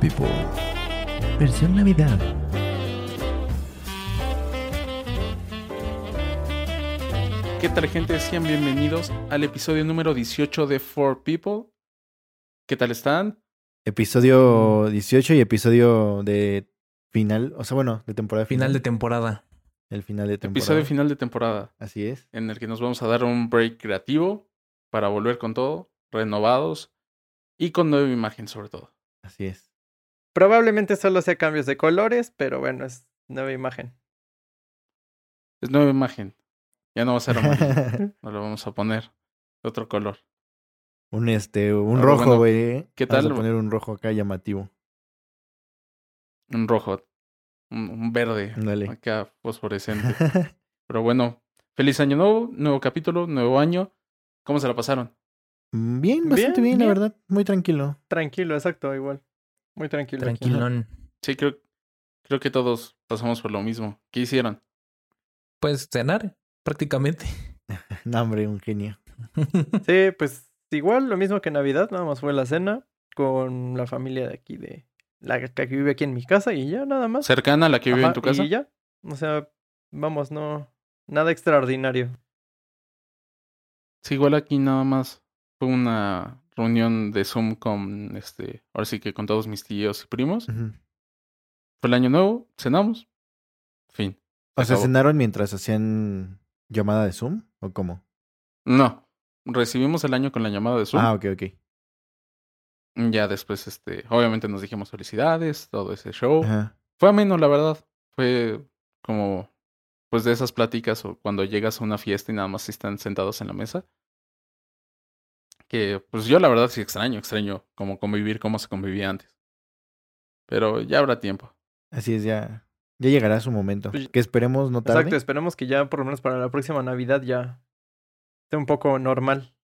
People. Versión Navidad. ¿Qué tal gente? Sean bienvenidos al episodio número 18 de For People. ¿Qué tal están? Episodio 18 y episodio de final, o sea, bueno, de temporada Final de temporada. El final de temporada. Episodio final de temporada Así es. en el que nos vamos a dar un break creativo para volver con todo, renovados y con nueva imagen sobre todo. Así es. Probablemente solo sea cambios de colores, pero bueno, es nueva imagen. Es nueva imagen. Ya no va a ser amarillo. no lo vamos a poner de otro color. un este, un Pero rojo, bueno, güey. ¿qué Vamos tal? a poner un rojo acá llamativo. Un rojo. Un, un verde. Ándale. Acá fosforescente. Pero bueno, feliz año nuevo, nuevo capítulo, nuevo año. ¿Cómo se la pasaron? bien, bastante bien, Bien, la bien. verdad. Muy tranquilo. Tranquilo, exacto, igual. Muy tranquilo. aquí. Tranquilón. Sí, creo, creo que todos pasamos por lo mismo. ¿Qué hicieron? Pues cenar, prácticamente. No, hombre, un genio. Sí, pues igual, lo mismo que Navidad, nada más fue la cena con la familia de aquí, de la que vive aquí en mi casa y ya, nada más. ¿Cercana a la que vive en tu casa? Y ya, o sea, vamos, no, nada extraordinario. Sí, igual aquí nada más fue una reunión de Zoom con, este, ahora sí que con todos mis tíos y primos. Fue el año nuevo, cenamos. Fin. O sea, acabó. ¿cenaron mientras hacían llamada de Zoom? ¿O cómo? No, recibimos el año con la llamada de Zoom. Ah, ok, ok. Ya después, este, obviamente nos dijimos felicidades, todo ese show. Ajá. Fue ameno, la verdad. Fue como, pues de esas pláticas o cuando llegas a una fiesta y nada más están sentados en la mesa. Que, pues yo la verdad sí extraño, extraño como convivir como se convivía antes. Pero ya habrá tiempo. Así es, ya. Ya llegará su momento. Pues- Que esperemos no tarde. Exacto, esperemos que ya por lo menos para la próxima Navidad ya esté un poco normal.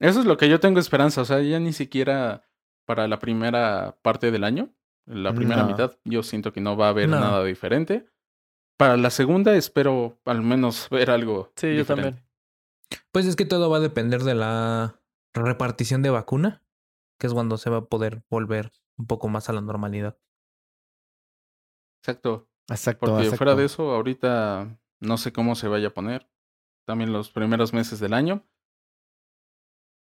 Eso es lo que yo tengo esperanza. O sea, ya ni siquiera para la primera parte del año, la primera No. mitad, yo siento que no va a haber No. nada diferente. Para la segunda espero al menos ver algo. Sí, yo también. Pues es que todo va a depender de la repartición de vacuna, que es cuando se va a poder volver un poco más a la normalidad. Exacto. Exacto, Porque exacto. fuera de eso, ahorita no sé cómo se vaya a poner. También los primeros meses del año.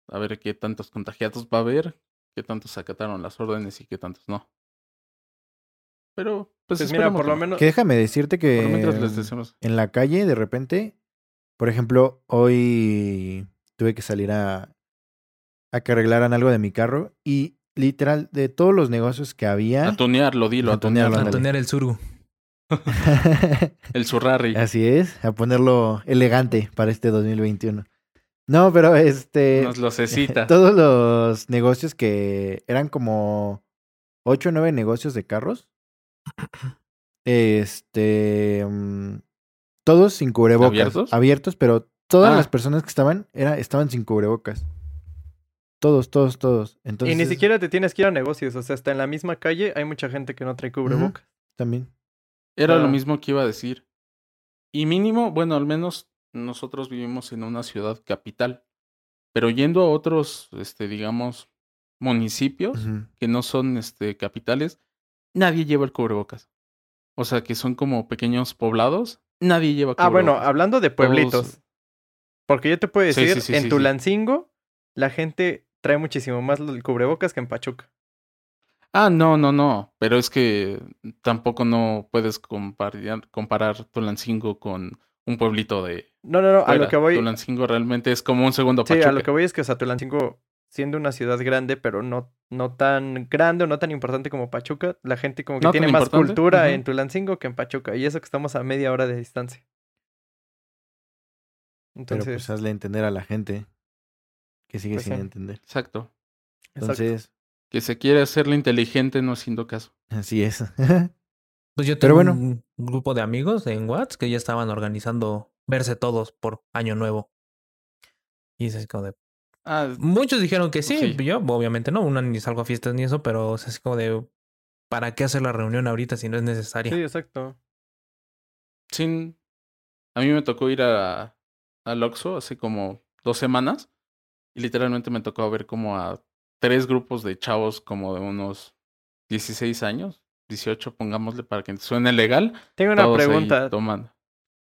A ver qué tantos contagiados va a haber, qué tantos acataron las órdenes y qué tantos no. Pero, pues, Pues mira, por que lo no. menos. Que déjame decirte que Por lo mientras les decimos. en la calle, de repente, por ejemplo, hoy tuve que salir a, a que arreglaran algo de mi carro y literal, de todos los negocios que había, A tunearlo, dilo, a A tunearlo, tunearlo. ándale. Antonear el suru. El Surrari. así es, a ponerlo elegante para este 2021. No, pero este, Unas lucecitas. todos los negocios que eran como 8 o 9 negocios de carros, este, mm, todos sin cubrebocas. ¿Abiertos? Abiertos, pero todas Ah. las personas que estaban era, estaban sin cubrebocas. Todos, todos, todos. Entonces, y ni siquiera te tienes que ir a negocios, o sea, hasta en la misma calle hay mucha gente que no trae cubrebocas. También. Era lo Ah. mismo que iba a decir. Y mínimo, bueno, al menos nosotros vivimos en una ciudad capital. Pero yendo a otros, este, digamos, municipios que no son este capitales, nadie lleva el cubrebocas. O sea, que son como pequeños poblados, nadie lleva Ah, cubrebocas. bueno, hablando de pueblitos. Porque yo te puedo Sí, decir, sí, sí, en sí, Tulancingo, la gente trae muchísimo más el cubrebocas que en Pachuca. Ah, no, no, no. Pero es que tampoco no puedes comparar, comparar Tulancingo con un pueblito de. No, no, no, a lo que voy. Tulancingo realmente es como un segundo Sí, Pachuca. a lo que voy es que, o sea, Tulancingo, siendo una ciudad grande, pero no, no tan grande o no tan importante como Pachuca, la gente como que No tiene más importante, cultura en Tulancingo que en Pachuca. Y eso que estamos a media hora de distancia. Pero Entonces, pues hazle entender a la gente que sigue Pues sin sí. entender. Exacto. exacto. Entonces, Que se quiere hacerle inteligente no haciendo caso. así es. Pues yo Pero tengo bueno. un grupo de amigos en WhatsApp que ya estaban organizando verse todos por Año Nuevo. Y es así como de... Ah, Muchos dijeron que sí, Sí. yo obviamente no, uno ni salgo a fiestas ni eso, pero es así como de... ¿Para qué hacer la reunión ahorita si no es necesaria? Sí, exacto. sin. A mí me tocó ir a al Oxxo hace como dos semanas. Y literalmente me tocó ver como a tres grupos de chavos como de unos 16 años, 18, pongámosle para que suene legal. Tengo una pregunta.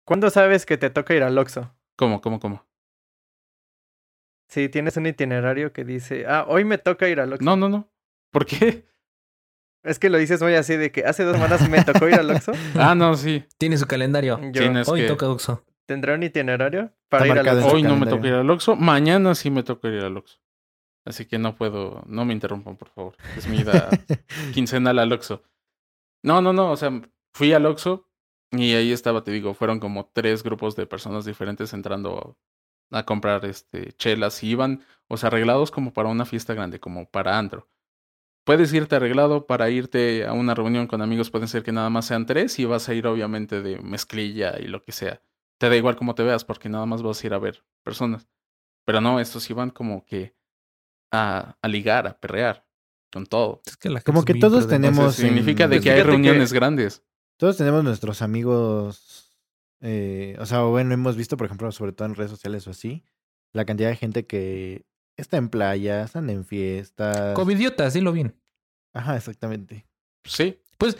¿Cuándo sabes que te toca ir al Oxxo? ¿Cómo, cómo, cómo? Si tienes un itinerario que dice, ah, hoy me toca ir al Oxxo. No, no, no. ¿Por qué? Es que lo dices muy así de que hace dos semanas me tocó ir al Oxxo. Ah, no, sí. Tiene su calendario. Yo Sí, Hoy que toca Oxxo. tendré un itinerario para ir al Oxxo. hoy no me toca ir al Oxxo. Mañana sí me toca ir al Oxxo. Así que no puedo, no me interrumpan, por favor. Es mi ida quincenal al Oxxo. No, no, no. O sea, fui al Oxxo y ahí estaba, te digo, fueron como tres grupos de personas diferentes entrando a comprar este chelas y iban, o sea, arreglados como para una fiesta grande, como para antro. Puedes irte arreglado para irte a una reunión con amigos, pueden ser que nada más sean tres y vas a ir obviamente de mezclilla y lo que sea. Te da igual cómo te veas porque nada más vas a ir a ver personas. Pero no, estos iban como que a, a ligar, a perrear, con todo. Es que la Como que todos tenemos Entonces, significa de que hay que- reuniones grandes. Todos tenemos nuestros amigos, eh, o sea, bueno, hemos visto, por ejemplo, sobre todo en redes sociales o así, la cantidad de gente que está en playas, están en fiestas. Covidiotas, dilo bien. Ajá, exactamente. Sí, Pues,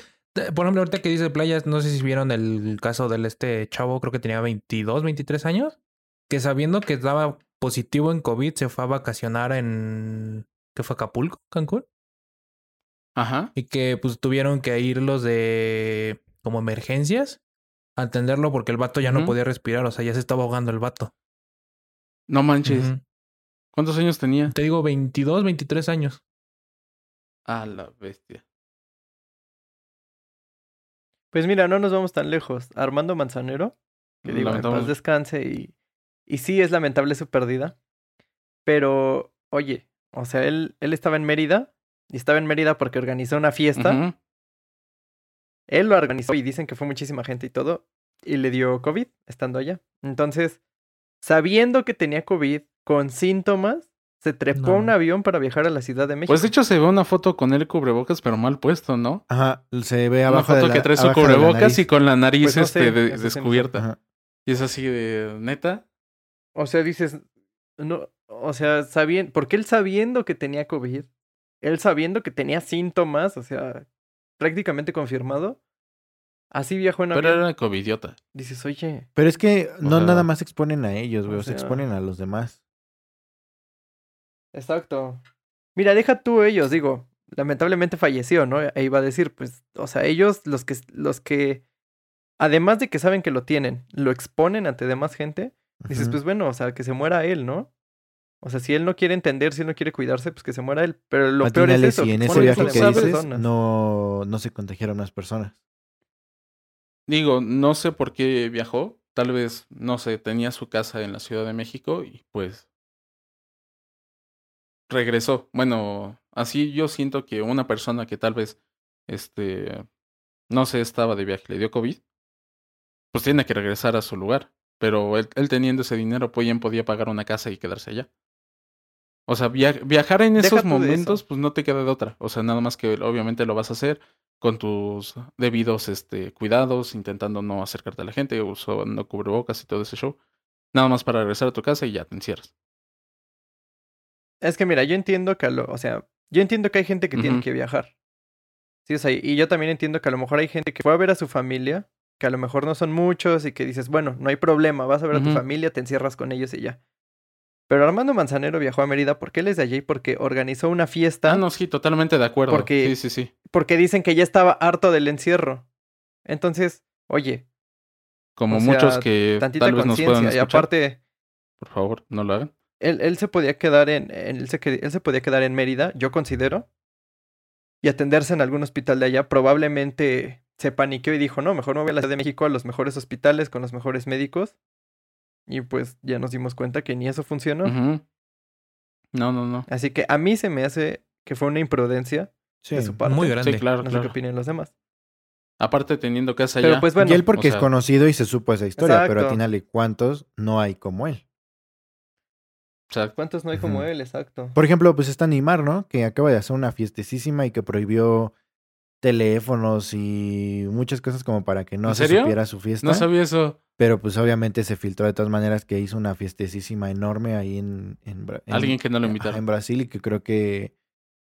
por ejemplo, ahorita que dice playas, no sé si vieron el caso del este chavo, creo que tenía 22, 23 años, que sabiendo que estaba positivo en COVID, se fue a vacacionar en... ¿Qué fue? ¿Acapulco? ¿Cancún? ajá. Y que pues tuvieron que ir los de como emergencias a atenderlo porque el vato ya no podía respirar, o sea, ya se estaba ahogando el vato. No manches. ¿Cuántos años tenía? Te digo 22, 23 años. A la bestia. Pues mira, no nos vamos tan lejos. Armando Manzanero, que digo, en paz descanse y, y sí es lamentable su pérdida. Pero, oye, o sea, él, él estaba en Mérida y estaba en Mérida porque organizó una fiesta. Él lo organizó y dicen que fue muchísima gente y todo. Y le dio COVID estando allá. Entonces, sabiendo que tenía COVID con síntomas, se trepó a un avión para viajar a la Ciudad de México. Pues de hecho se ve una foto con él cubrebocas, pero mal puesto, ¿no? Ajá, se ve Una abajo foto de la, que trae su cubrebocas y con la nariz Pues no este sé, de- descubierta. Ajá. Y es así de neta. O sea, dices, no, o sea, sabiendo, porque él sabiendo que tenía COVID, él sabiendo que tenía síntomas, o sea, prácticamente confirmado, así viajó en Pero avión. era covidiota. Dices, oye, Pero es que no sea- nada más exponen a ellos, güey, o o se sea- exponen a los demás. exacto. Mira, deja tú ellos, digo, lamentablemente falleció, ¿no? E iba a decir, pues, o sea, ellos, los que, los que, además de que saben que lo tienen, lo exponen ante demás gente, dices, pues bueno, o sea, que se muera él, ¿no? O sea, si él no quiere entender, si él no quiere cuidarse, pues que se muera él. Pero lo peor es eso. si en ese viaje que dices no, no se contagiaron más personas. Digo, no sé por qué viajó. Tal vez, no sé, tenía su casa en la Ciudad de México y pues regresó. Bueno, así yo siento que una persona que tal vez, este, no sé, estaba de viaje, le dio COVID, pues tiene que regresar a su lugar. Pero él, él teniendo ese dinero, pues bien podía pagar una casa y quedarse allá. O sea, via- viajar en Deja esos momentos, pues no te queda de otra. O sea, nada más que obviamente lo vas a hacer con tus debidos este, cuidados, intentando no acercarte a la gente, usando cubrebocas y todo ese show. Nada más para regresar a tu casa y ya te encierras. Es que mira, yo entiendo que a lo, o sea, yo entiendo que hay gente que tiene que viajar. Sí, o sea, y yo también entiendo que a lo mejor hay gente que fue a ver a su familia, que a lo mejor no son muchos y que dices, bueno, no hay problema, vas a ver a tu familia, te encierras con ellos y ya. Pero Armando Manzanero viajó a Mérida porque él es de allí porque organizó una fiesta, Ah, no, sí, totalmente de acuerdo. Porque- Sí, sí, sí. porque dicen que ya estaba harto del encierro. Entonces, oye, Como sea, muchos que tal vez nos puedan conciencia. Y escuchar. aparte, Por favor, no lo hagan. él, él se podía quedar en, él, se, él se podía quedar en Mérida, yo considero, y atenderse en algún hospital de allá. Probablemente se paniqueó y dijo, no, mejor me voy a la Ciudad de México a los mejores hospitales con los mejores médicos. Y pues ya nos dimos cuenta que ni eso funcionó. No, no, no. Así que a mí se me hace que fue una imprudencia Sí. de su parte. Muy grande. Sí, claro, No sé qué opinen los demás. Aparte teniendo casa Pero allá. pues bueno, y él porque o sea- es conocido y se supo esa historia, pero Exacto. atínale cuántos no hay como él. o sea, ¿cuántos no hay como él? Exacto. Por ejemplo, pues está Neymar, ¿no? Que acaba de hacer una fiestecísima y que prohibió teléfonos y muchas cosas como para que no ¿En se serio? supiera su fiesta. no sabía eso. Pero pues obviamente se filtró de todas maneras que hizo una fiestecísima enorme ahí en, en, Alguien que no lo ajá, invitaron. en Brasil y que creo que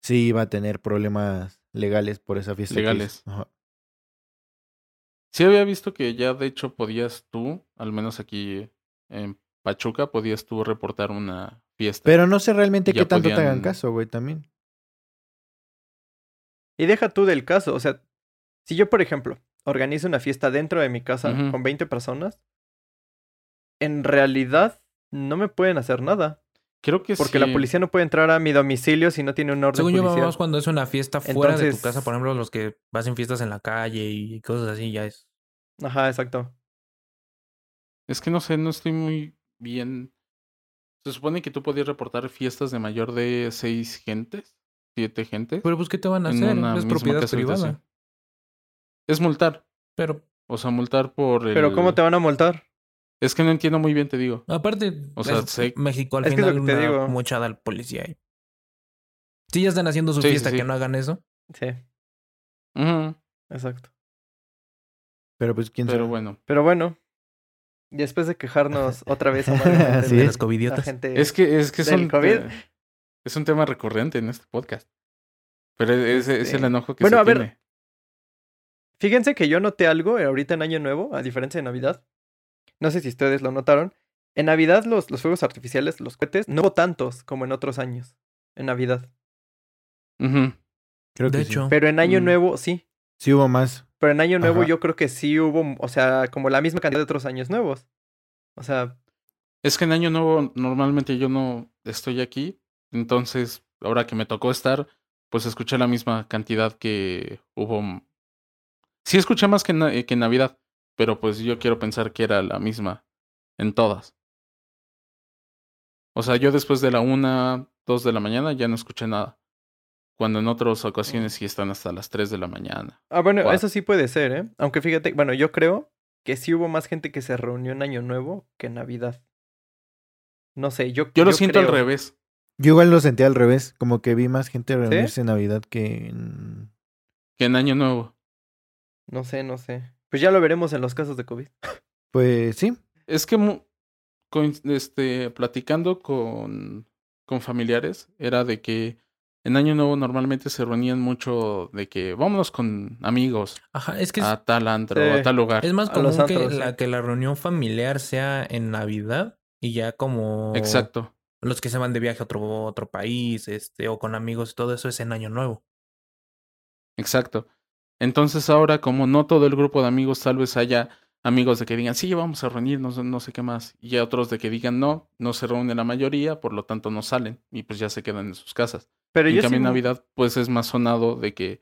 sí iba a tener problemas legales por esa fiesta. que Legales. hizo. Ajá. Sí había visto que ya de hecho podías tú, al menos aquí en Pachuca, podías tú reportar una fiesta. Pero no sé realmente qué tanto te hagan podían- caso, güey, también. Y deja tú del caso, o sea, si yo, por ejemplo, organizo una fiesta dentro de mi casa con 20 personas, en realidad no me pueden hacer nada. Creo que Porque sí. la policía no puede entrar a mi domicilio si no tiene un orden Según yo, vamos cuando es una fiesta fuera de tu casa, por ejemplo, los que hacen fiestas en la calle y cosas así, ya es. Ajá, exacto. Es que no sé, no estoy muy bien. Se supone que tú podías reportar fiestas de mayor de seis gentes, siete gentes. Pero pues, ¿qué te van a hacer? una Es propiedad privada. Es multar. Pero O sea, multar por el. Pero ¿cómo te van a multar? Es que no entiendo muy bien, te digo. aparte, O sea, es sé- México al Es que es lo final que te una digo. mochada al policía. ahí. Si ya están haciendo su Sí, fiesta, sí. que no hagan eso. Sí, exacto. Pero pues quién Pero sabe. bueno. Pero bueno, después de quejarnos otra vez Así de es. las la covidiotas. gente... Es que es que COVID. Es un tema recurrente en este podcast. Pero es, es Este, el enojo que bueno, se a ver. Fíjense que yo noté algo ahorita en Año Nuevo, a diferencia de Navidad. No sé si ustedes lo notaron. En Navidad los, los fuegos artificiales, los cohetes, no hubo tantos como en otros años. En Navidad. Creo De que sí. hecho, Pero en Año Mm. Nuevo sí. Sí hubo más. Pero en Año Nuevo Ajá. yo creo que sí hubo, o sea, como la misma cantidad de otros años nuevos. O sea, Es que en Año Nuevo normalmente yo no estoy aquí. Entonces, ahora que me tocó estar, pues escuché la misma cantidad que hubo. Sí escuché más que, na- que Navidad, pero pues yo quiero pensar que era la misma en todas. O sea, yo después de la una, dos de la mañana ya no escuché nada. Cuando en otras ocasiones sí están hasta las tres de la mañana. ah, bueno, eso sí puede ser, ¿eh? Aunque fíjate, bueno, yo creo que sí hubo más gente que se reunió en Año Nuevo que en Navidad. No sé, yo Yo lo siento al revés. Yo igual lo sentí al revés. Como que vi más gente reunirse en Navidad que en... Que en Año Nuevo. No sé, no sé. Pues ya lo veremos en los casos de COVID. Pues sí. Es que este, platicando con, con familiares, era de que en Año Nuevo normalmente se reunían mucho de que vámonos con amigos Ajá, es que es, a tal antro, Sí. a tal lugar. es más común que, antros, sí. la, que la reunión familiar sea en Navidad y ya como Exacto. Los que se van de viaje a otro, otro país, este, o con amigos y todo eso es en Año Nuevo. Exacto. Entonces ahora, como no todo el grupo de amigos, tal vez haya amigos de que digan, sí, vamos a reunirnos, no sé qué más. Y otros de que digan, no, no se reúne la mayoría, por lo tanto no salen. Y pues ya se quedan en sus casas. Pero en yo cambio, sí, Navidad, pues es más sonado de que,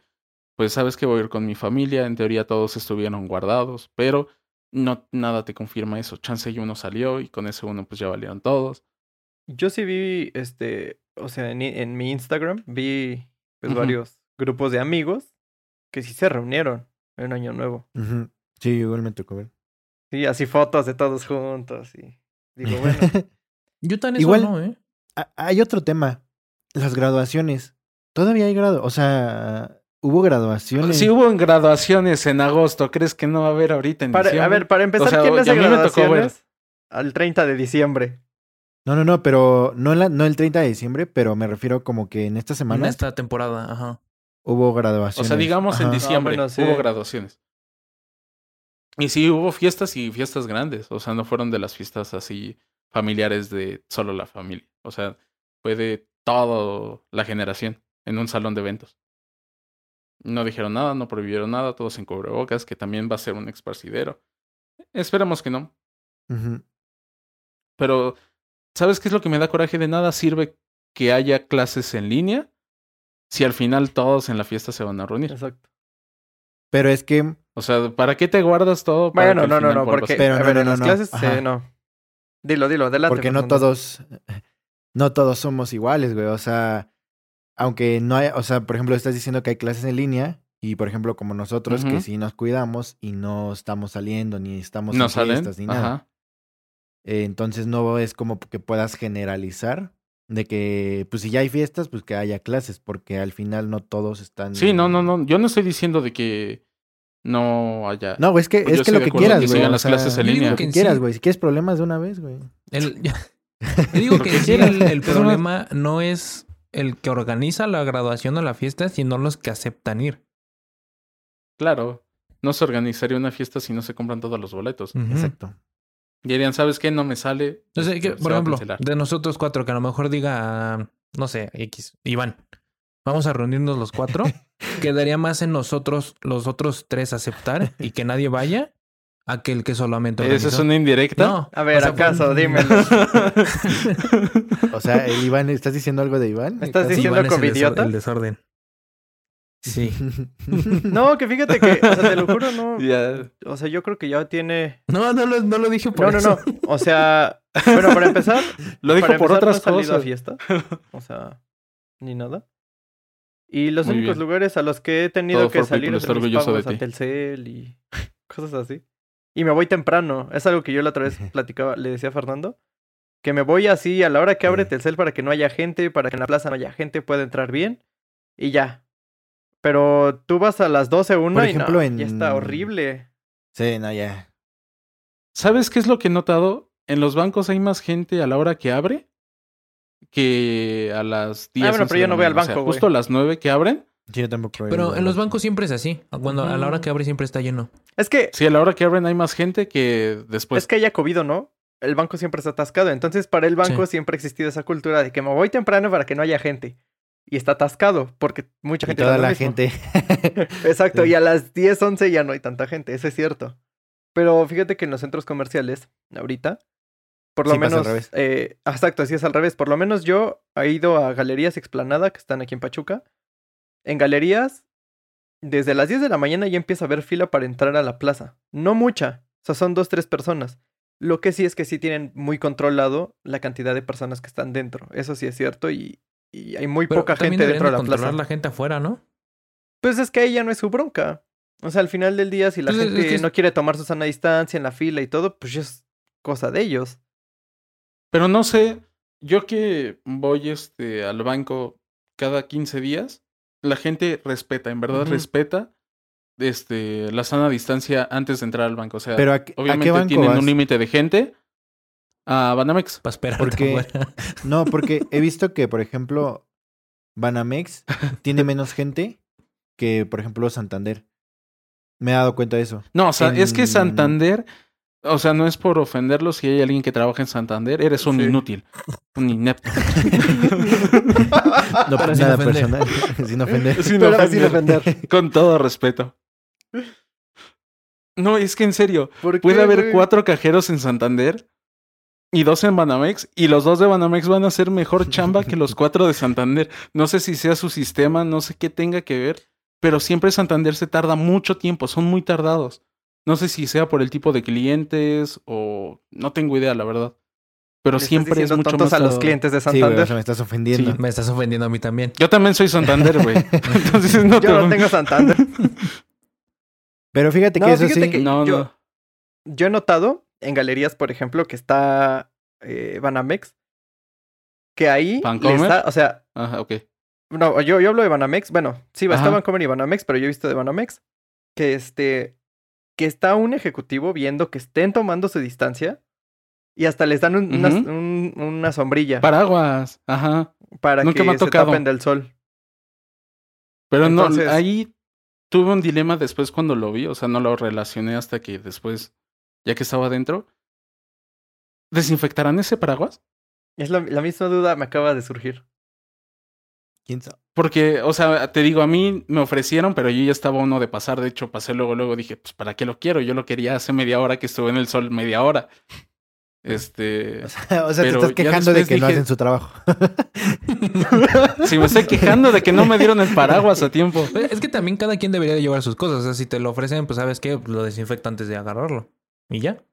pues sabes que voy a ir con mi familia, en teoría todos estuvieron guardados, pero no nada te confirma eso. Chance y uno salió y con ese uno pues ya valieron todos. Yo sí vi, este, o sea, en, en mi Instagram vi pues varios grupos de amigos que sí se reunieron en Año Nuevo. Sí, igual me tocó ver. Sí, así fotos de todos juntos y digo, bueno, Yo tan eso Igual- no, ¿eh? Ah, Hay otro tema. Las graduaciones. Todavía hay grado. O sea, hubo graduaciones. Si hubo en graduaciones en agosto, ¿crees que no va a haber ahorita en para, a diciembre? ver, para empezar, sea, ¿quién hace a mí me tocó ver. graduaciones al 30 de diciembre? No, no, no, pero no, la- no el 30 de diciembre, pero me refiero como que en esta En semana esta temporada, ajá. hubo O graduaciones. sea, digamos en diciembre bueno, sí. hubo graduaciones. Y sí, hubo fiestas y fiestas grandes. O sea, no fueron de las fiestas así familiares de solo la familia. O sea, fue de toda la generación en un salón de eventos. No dijeron nada, no prohibieron nada, todos en cubrebocas, que también va a ser un esparcidero. Esperemos que no. Pero, ¿sabes qué es lo que me da coraje? De nada sirve que haya clases en línea si al final todos en la fiesta se van a reunir. Exacto. Pero es que O sea, ¿para qué te guardas todo? para Bueno, no, no, no, porque, Pero a no, ver, no, en no, las clases, eh, no. Dilo, dilo, adelante. porque no todos, no todos somos iguales, güey. O sea, aunque no hay, o sea, por ejemplo, estás diciendo que hay clases en línea y, por ejemplo, como nosotros, que sí nos cuidamos y no estamos saliendo ni estamos no en salen. fiestas ni nada. Ajá. Eh, entonces no es como que puedas generalizar de que, pues si ya hay fiestas, pues que haya clases, porque al final no todos están. Sí, no, no, no. Yo no estoy diciendo de que no haya. No, es que, Pues es que lo que quieras, que güey. las sea, clases en línea. Lo que quieras, sí- güey. Si quieres problemas de una vez, güey. El, yo digo que sí el, problema no es el que organiza la graduación o la fiesta, sino los que aceptan ir. Claro, no se organizaría una fiesta si no se compran todos los boletos. Exacto. Y dirían, ¿sabes qué? No me sale. Entonces, este, que, se por ejemplo, cancelar". de nosotros cuatro, que a lo mejor diga, no sé, X, Iván, vamos a reunirnos los cuatro, quedaría más en nosotros, los otros tres, aceptar y que nadie vaya a que el que solamente ¿Esa es una indirecta? No, A ver, o sea, ¿acaso? Dímelo. O sea, Iván, ¿estás diciendo algo de Iván? ¿Estás diciendo Iván es el desor- El desorden. Sí. No, que fíjate que, o sea, te lo juro, no. Ya. O sea, yo creo que ya tiene. No, no, lo- no lo dije por No, no, eso. no. O sea, bueno, para empezar, Lo dijo por otras no he salido a cosas. fiesta. O sea, ni nada. Y los Muy únicos bien. lugares a los que he tenido Todo que salir es a. Telcel y cosas así. Y me voy temprano. Es algo que yo la otra vez platicaba, le decía a Fernando. Que me voy así a la hora que abre. Telcel para que no haya gente, para que en la plaza no haya gente, pueda entrar bien. Y ya. Pero tú vas a las 12, una Por y no, ejemplo, ya está en- horrible. Sí, no, ya. ¿Sabes qué es lo que he notado? En los bancos hay más gente a la hora que abre que a las 10. Ah, bueno, 11 pero yo no voy al mañana. O sea, banco, güey. justo a las 9 que abren. Sí, yo tampoco. Pero en los banco. bancos siempre es así. Cuando a la hora que abre siempre está lleno. Es que Sí, a la hora que abren hay más gente que después. es que haya COVID o no, el banco siempre está atascado. Entonces, para el banco Sí. siempre ha existido esa cultura de que me voy temprano para que no haya gente. Y está atascado, porque mucha Y gente... toda hace lo la mismo. gente. Exacto, Sí. y a las 10, 11 ya no hay tanta gente, eso es cierto. Pero fíjate que en los centros comerciales, ahorita, por lo Sí, pasa al menos... revés. eh, exacto, así es al revés. Por lo menos yo he ido a Galerías Explanada, que están aquí en Pachuca. En galerías, desde las 10 de la mañana ya empieza a haber fila para entrar a la plaza. No mucha, o sea, son dos, tres personas. Lo que sí es que sí tienen muy controlado la cantidad de personas que están dentro. Eso sí es cierto y, y hay muy Pero poca gente dentro de la controlar plaza. la gente afuera, ¿no? Pues es que ahí ya no es su bronca. O sea, al final del día, si la Pues es gente que es- no quiere tomar su sana distancia en la fila y todo, pues ya es cosa de ellos. Pero no sé, yo que voy este al banco cada 15 días, la gente respeta, en verdad respeta este la sana distancia antes de entrar al banco. O sea, Pero ¿a, qué- a obviamente qué banco tienen vas? un límite de gente. A Banamex. Para esperar. Porque- No, porque he visto que, por ejemplo, Banamex tiene menos gente que, por ejemplo, Santander. Me he dado cuenta de eso. No, o sea, es que Santander, o sea, no es por ofenderlo si hay alguien que trabaja en Santander, eres un Sí. inútil, un inepto. No, Pero pues sin nada ofender. personal. sin ofender. Sin Pero ofender. sin ofender. Con todo respeto. No, es que en serio, ¿Por puede qué, haber güey? cuatro cajeros en Santander y dos en Banamex, y los dos de Banamex van a hacer mejor chamba que los cuatro de Santander. No sé si sea su sistema, no sé qué tenga que ver, pero siempre Santander se tarda mucho tiempo, son muy tardados. No sé si sea por el tipo de clientes o no tengo idea, la verdad. Pero siempre es mucho más a los clientes de Sí, güey, Santander. o sea, me estás ofendiendo. Sí. Me estás ofendiendo a mí también. Yo también soy Santander, güey. Entonces no te Yo no tengo Santander. Pero fíjate No, que eso fíjate sí. que- No, yo- no. Yo he notado en galerías, por ejemplo, que está eh, Banamex, que ahí da, o sea, Ajá, ok. no, yo, yo hablo de Banamex, bueno, sí, está. Vancomer y Banamex, pero yo he visto de Banamex que este, que está un ejecutivo viendo que estén tomando su distancia y hasta les dan un- una, un- una sombrilla Paraguas, ajá. para nunca que me ha se tocado. tapen del sol. Pero Entonces- no, ahí tuve un dilema después cuando lo vi, o sea, no lo relacioné hasta que después, ya que estaba adentro. ¿Desinfectarán ese paraguas? Es la, la misma duda me acaba de surgir. ¿Quién sabe? Porque, o sea, te digo, a mí me ofrecieron, pero yo ya estaba uno de pasar. De hecho, pasé luego, luego dije, pues, ¿para qué lo quiero? Yo lo quería hace media hora que estuve en el sol, media hora. Este. O sea, o sea, te estás quejando de que no hacen su trabajo. Si me estoy quejando de que no me dieron el paraguas a tiempo. Es que también cada quien debería de llevar sus cosas. O sea, si te lo ofrecen, pues sabes que lo desinfecta antes de agarrarlo. Y ya.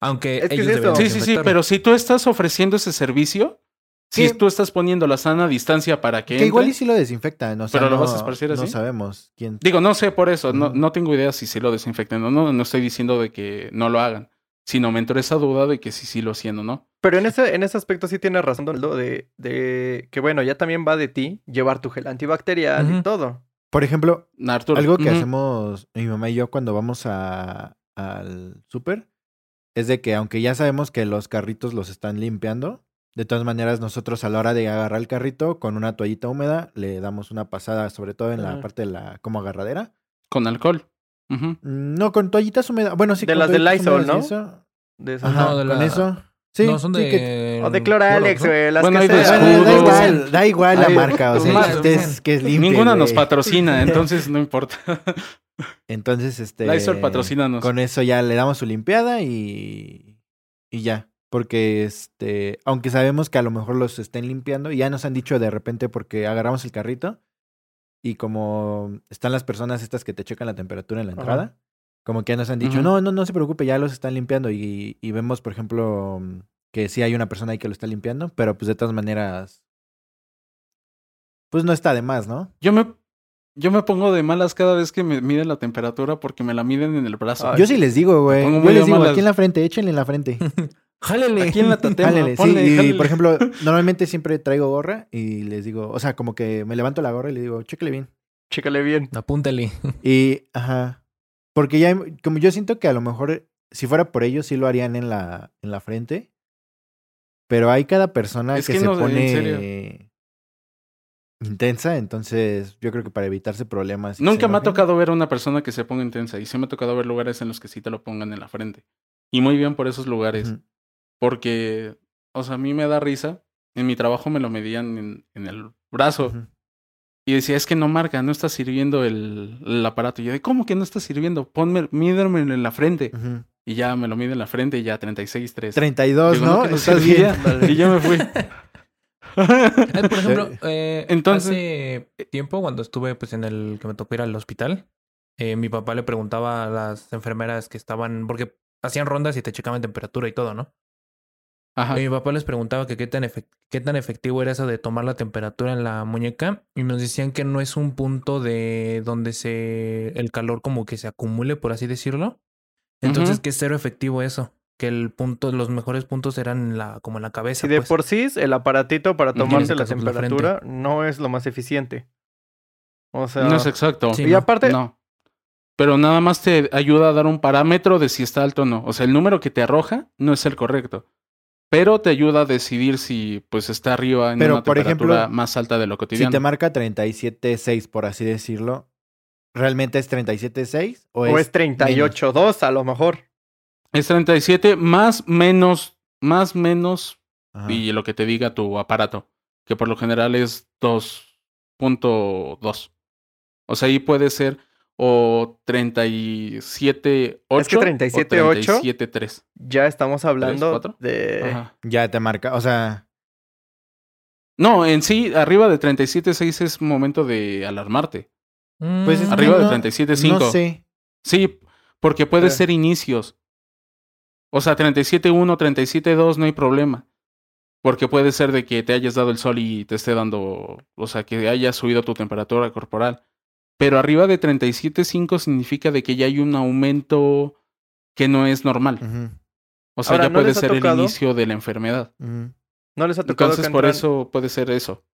Aunque Es que ellos es eso. deberían Sí, sí, sí, pero si tú estás ofreciendo ese servicio, si ¿Qué? tú estás poniendo la sana distancia para que. Que igual y si lo desinfectan. O sea, ¿Pero lo no, vas a esparcir No así? sabemos quién. Digo, no sé por eso, no, no tengo idea si sí lo desinfectan o no, no estoy diciendo de que no lo hagan, sino me entró esa duda de que si sí lo hacían o no. Pero en ese, en ese aspecto sí tienes razón, Donaldo, de, de que bueno, ya también va de ti llevar tu gel antibacterial y todo. Por ejemplo, Arturo. algo que hacemos mi mamá y yo cuando vamos a, al súper es de que aunque ya sabemos que los carritos los están limpiando, de todas maneras, nosotros a la hora de agarrar el carrito con una toallita húmeda, le damos una pasada, sobre todo en la parte de la como agarradera. Con alcohol. No, con toallitas húmedas. Bueno, sí, De con las de Lysol, ¿no? eso. De esas- Ajá, No, de con la- eso. Sí, no, son sí de... que- O de Cloralex, güey. Las Bueno, que hay. Bueno, da igual, da igual la marca, o sea, es que es limpio. Ninguna nos patrocina, entonces no importa. Entonces, este. Lysol patrocínanos. Con eso ya le damos su limpiada y. Y ya. Porque este. Aunque sabemos que a lo mejor los estén limpiando, y ya nos han dicho de repente porque agarramos el carrito. Y como están las personas estas que te checan la temperatura en la Ajá. entrada. Como que ya nos han dicho, no, no, no se preocupe, ya los están limpiando. Y, y vemos, por ejemplo, que sí hay una persona ahí que lo está limpiando. Pero pues de todas maneras. Pues no está de más, ¿no? Yo me, yo me pongo de malas cada vez que me miden la temperatura porque me la miden en el brazo. Ay, Yo sí les digo, güey. Yo muy les digo, malas. aquí en la frente, échenle en la frente. Jálele. Aquí en la tatema, Jálele, sí. Y por ejemplo, normalmente siempre traigo gorra y les digo, o sea, como que me levanto la gorra y le digo, chéquele bien. Chécale bien. Apúntale. Y, ajá. Porque ya, como yo siento que a lo mejor, si fuera por ellos, sí lo harían en la, en la frente. Pero hay cada persona Es que, que se no, pone intensa, entonces yo creo que para evitarse problemas. Nunca me ha tocado ver a una persona que se ponga intensa y sí me ha tocado ver lugares en los que sí te lo pongan en la frente. Y muy bien por esos lugares. Porque, o sea, a mí me da risa. En mi trabajo me lo medían en, en el brazo. Y decía, es que no marca, no está sirviendo el, el aparato. Y yo, de, ¿cómo que no está sirviendo? Ponme, mídeme en la frente. Y ya me lo mide en la frente y ya 36, 3. 32, Digo, ¿no? que no Estás bien. Y yo me fui. Eh, por ejemplo, eh, Entonces- hace tiempo cuando estuve pues en el que me tocó ir al hospital, eh, mi papá le preguntaba a las enfermeras que estaban, porque hacían rondas y te checaban temperatura y todo, ¿no? Ajá. Y mi papá les preguntaba que qué tan, qué tan efectivo era eso de tomar la temperatura en la muñeca y nos decían que no es un punto de donde se el calor como que se acumule, por así decirlo. Entonces Ujú. que es cero efectivo eso, que el punto, los mejores puntos eran en la, como en la cabeza. Si de pues. por sí el aparatito para tomarse la temperatura no es lo más eficiente. O sea, no es exacto. Sí, y no. aparte, No. Pero nada más te ayuda a dar un parámetro de si está alto o no. O sea, el número que te arroja no es el correcto. Pero te ayuda a decidir si pues está arriba en Pero, una por temperatura ejemplo, más alta de lo Si cotidiano. te marca 37.6, por así decirlo, ¿realmente es 37.6? ¿O, o es 38.2 a lo mejor. Es 37 más menos, más menos Ajá. y lo que te diga tu aparato, que por lo general es 2.2. O sea, ahí puede ser o 37.8 Es que 37.8 o 37.3. Ya estamos hablando cuatro? de... Ajá. Ya te marca, o sea, No, en sí, arriba de 37.6 es momento de alarmarte. pues Arriba de no- 37.5. No sé. Sí, porque puede Eh. ser inicios. O sea, 37.1, 37.2 no hay problema. Porque puede ser de que te hayas dado el sol y te esté dando, o sea, que hayas subido tu temperatura corporal. Pero arriba de 37.5 significa de que ya hay un aumento que no es normal. O sea, Ahora, ya ¿no puede ser el inicio de la enfermedad. No les ha tocado Entonces, que por entran- eso puede ser eso.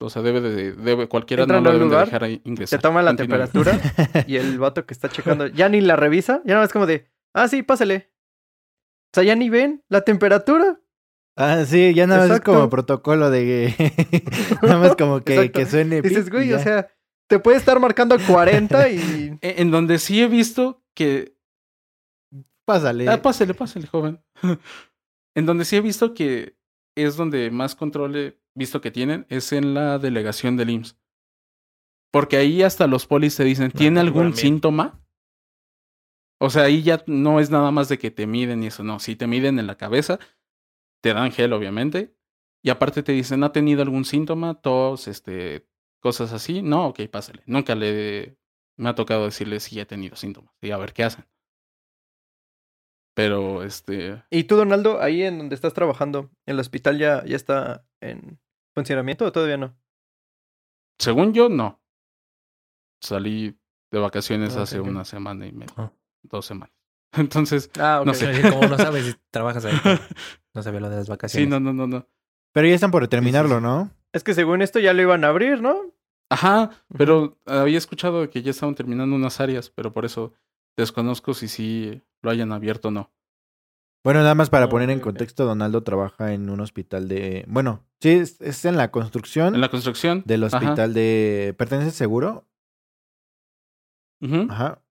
O sea, debe de, debe, cualquiera no lo deben de dejar ingresar. toma la Continúa. temperatura y el vato que está checando ya ni la revisa, ya nada más como de, ah, sí, pásale. O sea, ya ni ven la temperatura. Ah, sí, ya nada más es como protocolo de nada más como que, suene. Dices, güey, o sea, te puede estar marcando 40 y... E- En donde sí he visto que Pásale. Ah, pásele, pásele, joven. en donde sí he visto que es donde más control he visto que tienen, es en la delegación del IMSS. Porque ahí hasta los polis te dicen, ¿tiene Ah, algún también. síntoma? O sea, ahí ya no es nada más de que te miden y eso, no. Si te miden en la cabeza, te dan gel, obviamente. Y aparte te dicen, ¿ha tenido algún síntoma? Tos, este, cosas así. No, ok, pásale. Nunca le me ha tocado decirle si he tenido síntomas. Y a ver qué hacen. Pero, este, ¿Y tú, Donaldo, ahí en donde estás trabajando, el hospital ya, ya está en funcionamiento o todavía no? según yo, no. Salí de vacaciones Ah, hace una semana y media, Ah. Dos semanas. Entonces, Ah, ok. No sé. Como no sabes si trabajas ahí, no sabía lo de las sí, vacaciones. no, no, no, no. Pero ya están por terminarlo, sí. ¿no? Es que según esto ya lo iban a abrir, ¿no? Ajá, pero había escuchado que ya estaban terminando unas áreas, pero por eso desconozco si sí lo hayan abierto o no. Bueno, nada más para Oh, poner en contexto, Donaldo trabaja en un hospital de... Bueno, sí, es, es en la construcción En la construcción. del Ajá. hospital de... ¿Pertenece seguro? Ujú. Ajá.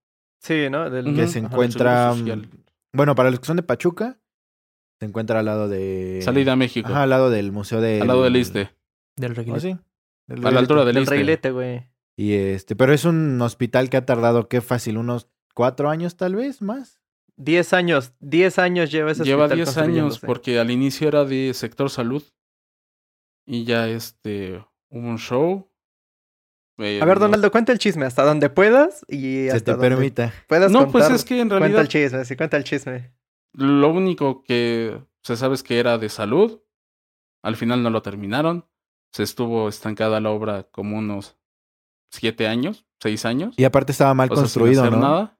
Sí, ¿no? Del-. Que se encuentra... Bueno, para los que son de Pachuca, se encuentra al lado de... Salida a México. Ajá, al lado del museo de... al lado del ISTE. Del Ah, reguilete. sí. del A la altura del del ISTE. reguilete, güey. Y este, pero es un hospital que ha tardado, qué fácil, unos cuatro años tal vez más. 10 años, 10 años lleva ese Lleva hospital 10 años porque al inicio era de sector salud. Y ya este hubo un show. Eh, A ver, Donaldo, cuenta el chisme hasta donde puedas y Se hasta te donde permita. puedas No, pues es que en Cuenta el realidad chisme, sí, cuenta el chisme. lo único que se sabe es que era de salud. Al final no lo terminaron. Se estuvo estancada la obra como unos 7 años, 6 años. Y aparte estaba mal o sea, sin construido, hacer ¿no? nada.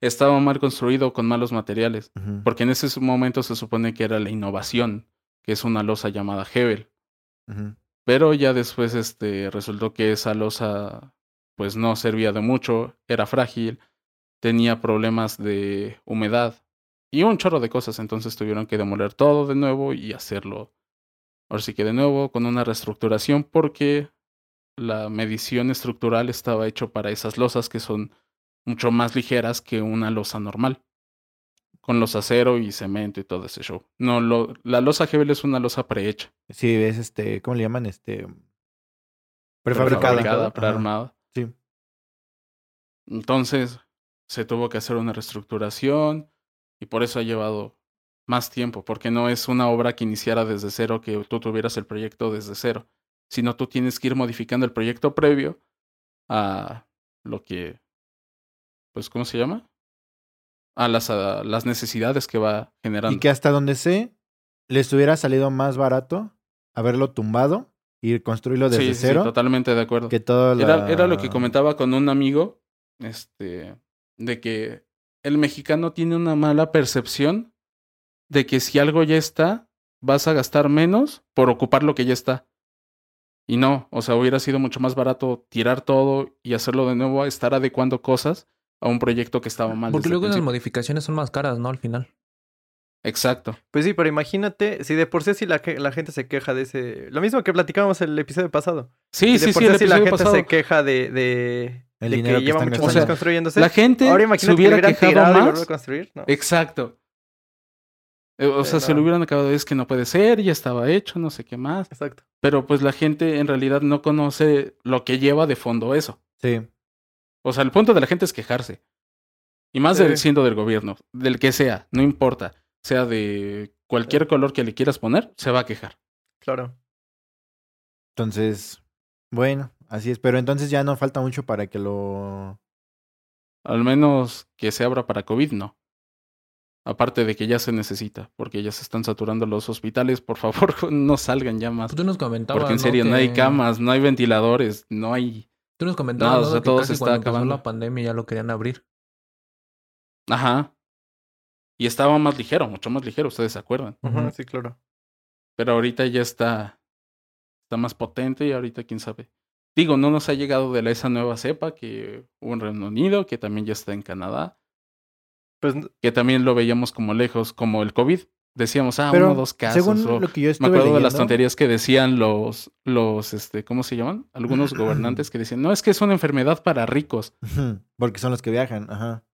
Estaba mal construido con malos materiales. Porque en ese momento se supone que era la innovación, que es una losa llamada Hebel. Ujú. Pero ya después este, resultó que esa losa pues no servía de mucho, era frágil, tenía problemas de humedad y un chorro de cosas. Entonces tuvieron que demoler todo de nuevo y hacerlo. Ahora sí que de nuevo con una reestructuración porque la medición estructural estaba hecho para esas losas que son mucho más ligeras que una losa normal. Con los acero y cemento y todo ese show. No, lo, la losa Hebel es una losa prehecha. Sí, es este, ¿cómo le llaman? Este. prefabricada, Prefabricada. Prearmada. Sí. Entonces se tuvo que hacer una reestructuración y por eso ha llevado más tiempo, porque no es una obra que iniciara desde cero, que tú tuvieras el proyecto desde cero, sino tú tienes que ir modificando el proyecto previo a lo que, pues, ¿cómo se llama? A las, a las necesidades que va generando. Y que hasta donde sé, les hubiera salido más barato haberlo tumbado y construirlo desde sí, sí, sí, cero totalmente de acuerdo. que todo Era, era lo que comentaba con un amigo, este, de que el mexicano tiene una mala percepción de que si algo ya está, vas a gastar menos por ocupar lo que ya está. Y no, o sea, hubiera sido mucho más barato tirar todo y hacerlo de nuevo, estar adecuando cosas a un proyecto que estaba mal. Porque luego las modificaciones son más caras, ¿no? Al final. Exacto. Pues sí, pero imagínate, si de por sí así la, que- la gente se queja de ese... Lo mismo que platicábamos el episodio pasado. Sí, Si de sí, por sí, el sí la gente pasado. se queja de, de, El de dinero que que lleva muchos años O sea, construyéndose. La gente Ahora se que hubiera hubieran quejado más. volver a construir, ¿no? Exacto. Eh, O Sí, sea, se lo hubieran acabado, es que no puede ser, ya estaba hecho, no sé qué más. Exacto. Pero pues la gente en realidad no conoce lo que lleva de fondo eso. Sí. O sea, el punto de la gente es quejarse. Y más Sí. del, siendo del gobierno, del que sea, no importa. Sea de cualquier color que le quieras poner, se va a quejar. Claro. Entonces, bueno, así es. Pero entonces ya no falta mucho para que lo. Al menos que se abra para COVID, no. Aparte de que ya se necesita, porque ya se están saturando los hospitales, por favor, no salgan ya más. Pues tú nos comentabas. Porque en serio, no, hay camas, no hay ventiladores, no hay... Tú nos comentabas Nada, ¿no? o sea, de que casi cuando empezó acabando. la pandemia ya lo querían abrir. Ajá. Y estaba más ligero, mucho más ligero, ustedes se acuerdan. Sí, claro. Pero ahorita ya está, está más potente y ahorita quién sabe. Digo, no nos ha llegado de la, esa nueva cepa que hubo en Reino Unido, que también ya está en Canadá, Pues que también lo veíamos como lejos, como el COVID. Decíamos, ah, Pero uno o dos casos. según o- lo que yo Me estuve acuerdo de las tonterías que decían los, los, este, ¿cómo se llaman? Algunos gobernantes que decían, no, es que es una enfermedad para ricos, Porque son los que viajan, ajá.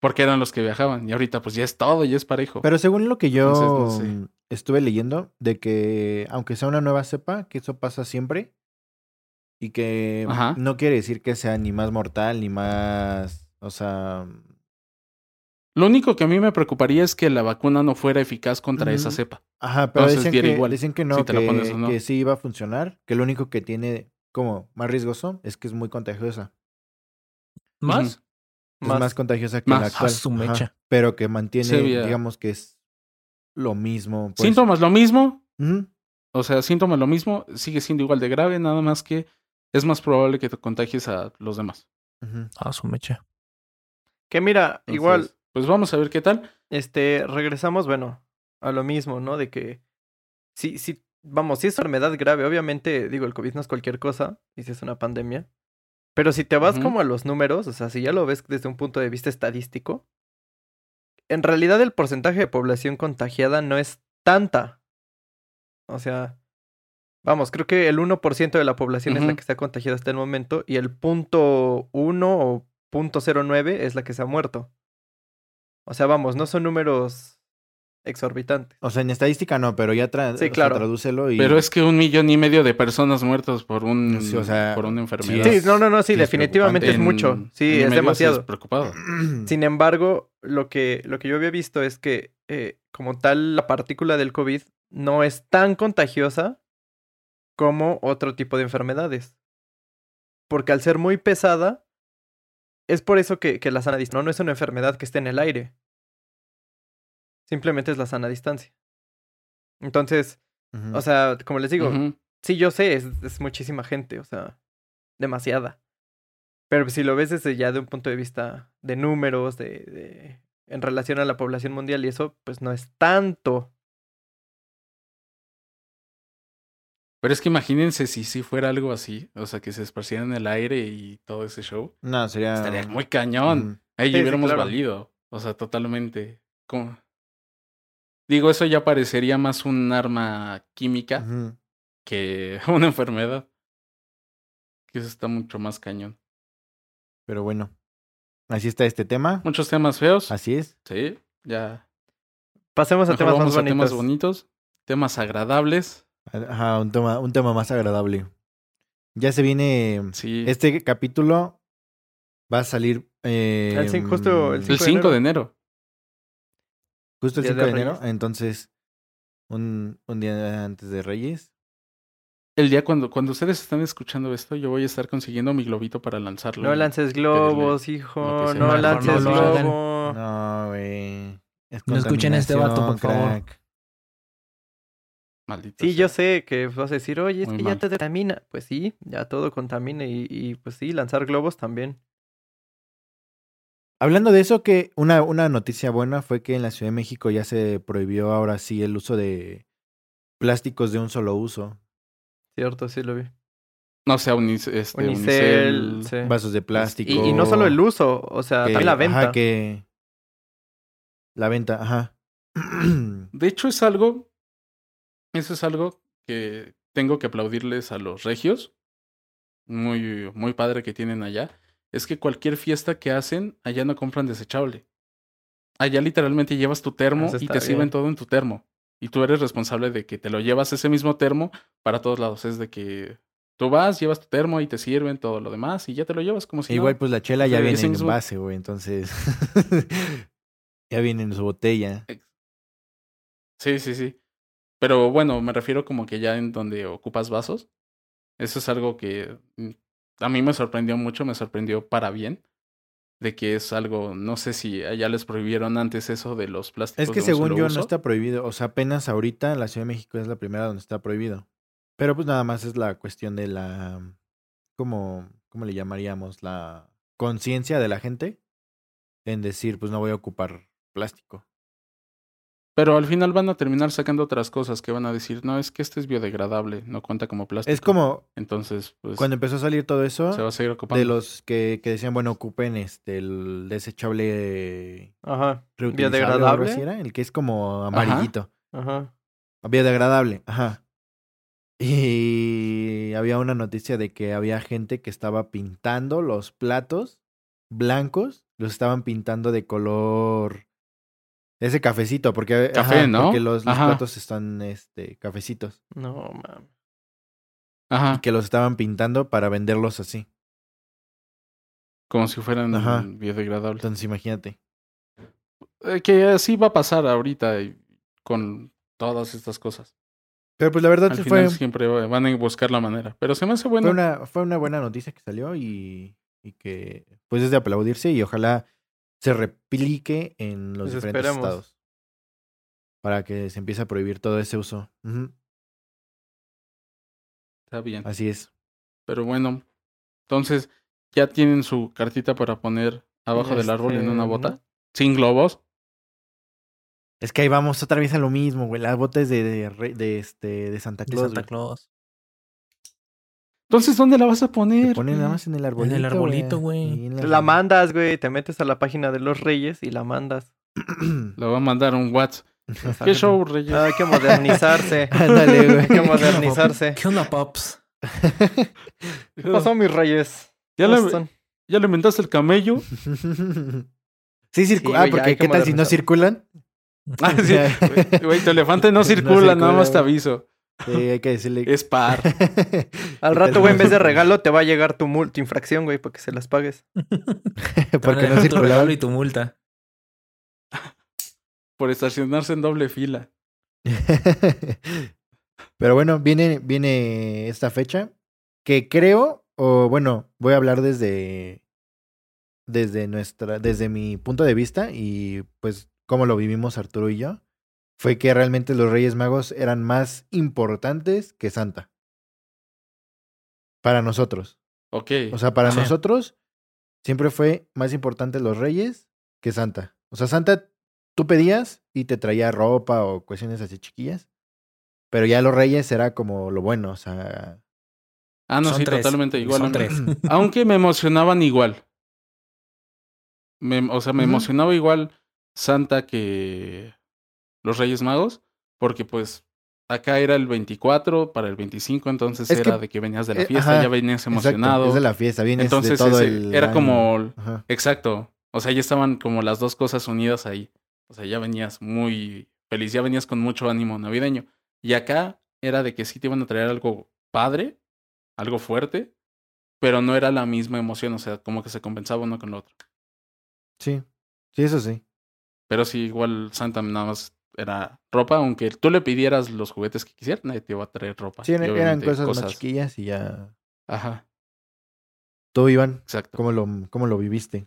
porque eran los que viajaban. Y ahorita pues ya es todo, ya es parejo. Pero según lo que yo Entonces, no sé. mm, estuve leyendo, de que aunque sea una nueva cepa, que eso pasa siempre. Y que Ajá. no quiere decir que sea ni más mortal, ni más. O sea. Lo único que a mí me preocuparía es que la vacuna no fuera eficaz contra esa cepa. Ajá, pero Entonces diera que, igual, decían que no, si te la que, pones o no. que sí iba a funcionar. Que lo único que tiene como más riesgoso es que es muy contagiosa. ¿Más? Es Más. más, contagiosa que Más. la A actual. su Ajá, mecha. Pero que mantiene, digamos que es lo mismo. pues. Síntomas lo mismo, o sea, síntomas lo mismo, sigue siendo igual de grave, nada más que es más probable que te contagies a los demás. Ujú. Ah, su mecha. que mira, Entonces, igual, Pues vamos a ver qué tal. este, regresamos, bueno, a lo mismo, ¿no? De que si, si, vamos, si es enfermedad grave, obviamente, digo, el COVID no es cualquier cosa, y si es una pandemia. Pero si te vas como a los números, o sea, si ya lo ves desde un punto de vista estadístico, en realidad el porcentaje de población contagiada no es tanta. O sea, vamos, creo que el 1% de la población es la que está contagiada hasta el momento y el punto 1 o punto 09 es la que se ha muerto. O sea, vamos, no son números exorbitantes. O sea, en estadística no, pero ya tra Sí, o sea, claro. tradúcelo y... Pero es que un millón y medio de personas muertas por un Sí, o sea, por una enfermedad. Sí, no, no, no, sí, es definitivamente es mucho. Sí, es demasiado. preocupado. Sin embargo, lo que, lo que yo había visto es que, eh, como tal, la partícula del COVID no es tan contagiosa como otro tipo de enfermedades. Porque al ser muy pesada, es por eso que, que la sana distancia no, no es una enfermedad que esté en el aire. Simplemente es la sana distancia. Entonces, o sea, como les digo. Sí, yo sé, es, es muchísima gente, o sea, demasiada. Pero si lo ves desde ya de un punto de vista de números, de, de en relación a la población mundial y eso, pues no es tanto. Pero es que imagínense si sí fuera algo así, o sea, que se esparciera en el aire y todo ese show. No, sería... Estaría muy cañón. Ahí Sí, sí, hubiéramos claro. valido. O sea, totalmente. ¿Cómo? Digo, eso ya parecería más un arma química que una enfermedad. Que eso está mucho más cañón. Pero bueno, así está este tema. Muchos temas feos. Así es. Sí, ya. Pasemos a Mejor temas más vamos a bonitos. temas bonitos, temas agradables. Ajá, un tema, un tema más agradable. Ya se viene... Sí. Este capítulo va a salir... eh, El cin- justo el el 5 5 de enero. Justo el Día 5 de de enero. Entonces, un, un día antes de Reyes. El día cuando, cuando ustedes están escuchando esto, yo voy a estar consiguiendo mi globito para lanzarlo. No lances globos, lo hijo, no lances no lo hagan. globo. No, güey. Es No escuchen a este vato, por favor. Maldito Sí, sea. yo sé que vas a decir, oye, es Muy que ya te contamina. Pues sí, ya todo contamina y, y pues sí, lanzar globos también. Hablando de eso, que una, una noticia buena fue que en la Ciudad de México ya se prohibió ahora sí el uso de plásticos de un solo uso. Cierto, sí lo vi. No sea unis, este, Unicel, Unicel. sí. Vasos de plástico. Y, y no solo el uso, o sea, que- también la venta. Ajá, que... La venta, ajá. De hecho, es algo. Eso es algo que tengo que aplaudirles a los regios. Muy, muy padre que tienen allá. Es que cualquier fiesta que hacen, allá no compran desechable. Allá literalmente llevas tu termo Eso y te sirven todo en tu termo. Y tú eres responsable de que te lo llevas ese mismo termo para todos lados. Es de que tú vas, llevas tu termo y te sirven todo lo demás y ya te lo llevas como si Igual pues la chela ya viene en mismo- envase, güey, entonces... ya viene en su botella. Sí, sí, sí. Pero bueno, me refiero como que ya en donde ocupas vasos. Eso es algo que mm, a mí me sorprendió mucho, me sorprendió para bien. De que es algo, no sé si allá les prohibieron antes eso de los plásticos. Es que de un según solo yo uso. no está prohibido. O sea, apenas ahorita en la Ciudad de México es la primera donde está prohibido. Pero pues nada más es la cuestión de la... ¿Cómo, cómo le llamaríamos? La conciencia de la gente en decir, pues no voy a ocupar plástico. Pero al final van a terminar sacando otras cosas que van a decir, no, es que este es biodegradable, no cuenta como plástico. Es como Entonces, pues cuando empezó a salir todo eso, se va a seguir ocupando. de los que, que decían, bueno, ocupen este el desechable Ajá. Biodegradable. era, el que es como amarillito. Ajá. Biodegradable, ajá. Y había una noticia de que había gente que estaba pintando los platos blancos, los estaban pintando de color ese cafecito, porque, Café, ajá, ¿no? porque los, los platos están este cafecitos No, mames. Ajá, y que los estaban pintando para venderlos así. como si fueran Ajá. biodegradables. Entonces, imagínate. Eh, que así va a pasar ahorita y- con todas estas cosas. Pero pues la verdad Al final fue, siempre van a buscar la manera. Pero se me hace fue bueno. una fue una buena noticia que salió y, y que pues es de aplaudirse y ojalá se replique en los Pues diferentes esperemos. estados. Para que se empiece a prohibir todo ese uso. Está bien. Así es. Pero bueno, entonces ya tienen su cartita para poner abajo del árbol en una Este, bota. Sin globos. Es que ahí vamos otra vez a lo mismo, güey. Las botas de, de, de, este, de Santa De Claus. Santa güey. Claus. Entonces, ¿dónde la vas a poner? ponen nada más en el arbolito. arbolito, güey. Ahí en La mandas, güey. Te metes a la página de los reyes y la mandas. Le voy a mandar un WhatsApp. ¿Qué show, Reyes? Ah, hay que modernizarse. Ándale, güey. Hay que modernizarse. ¿Qué onda, Pops? ¿Qué pasó, mis reyes? ¿Ya ¿Cómo le? ¿Ya le inventaste el camello? Sí, Sí, circula. güey, ah, porque ¿qué tal si no circulan? Ah, sí. Güey, Güey, tu elefante no circula, nada más te güey. aviso. Sí, hay que decirle. Es par. Al rato, güey, en vez de regalo, te va a llegar tu, mul- tu infracción, güey, para que se las pagues. porque no tu regalo y tu multa. Por estacionarse en doble fila. Pero bueno, viene, viene esta fecha que creo, o bueno, voy a hablar desde, desde nuestra, desde mi punto de vista y pues cómo lo vivimos Arturo y yo, fue que realmente los Reyes Magos eran más importantes que Santa. Para nosotros. Ok. O sea, para Sí. nosotros siempre fue más importante los Reyes que Santa. O sea, Santa tú pedías y te traía ropa o cuestiones así chiquillas. Pero ya los Reyes era como lo bueno, o sea. ah, no, Son sí, tres. totalmente igual. Son a mí. tres. Aunque me emocionaban igual. Me- o sea, me emocionaba igual Santa que los Reyes Magos. Porque pues acá era el 24 para el 25. Entonces Es que- era de que venías de la eh, fiesta, ajá, ya venías Exacto, emocionado. es de la fiesta, vienes Entonces de todo ese- el era año. como Ajá. Exacto. O sea, ya estaban como las dos cosas unidas ahí. O sea, ya venías muy feliz, ya venías con mucho ánimo navideño. Y acá era de que sí te iban a traer algo padre, algo fuerte, pero no era la misma emoción. O sea, como que se compensaba uno con lo otro. Sí, sí, eso sí. Pero sí, igual Santa nada más era ropa, aunque tú le pidieras los juguetes que quisieras, nadie te iba a traer ropa. Sí, eran, obviamente cosas, más chiquillas y ya. Ajá, Tú, Iván, exacto. ¿cómo lo, cómo lo viviste?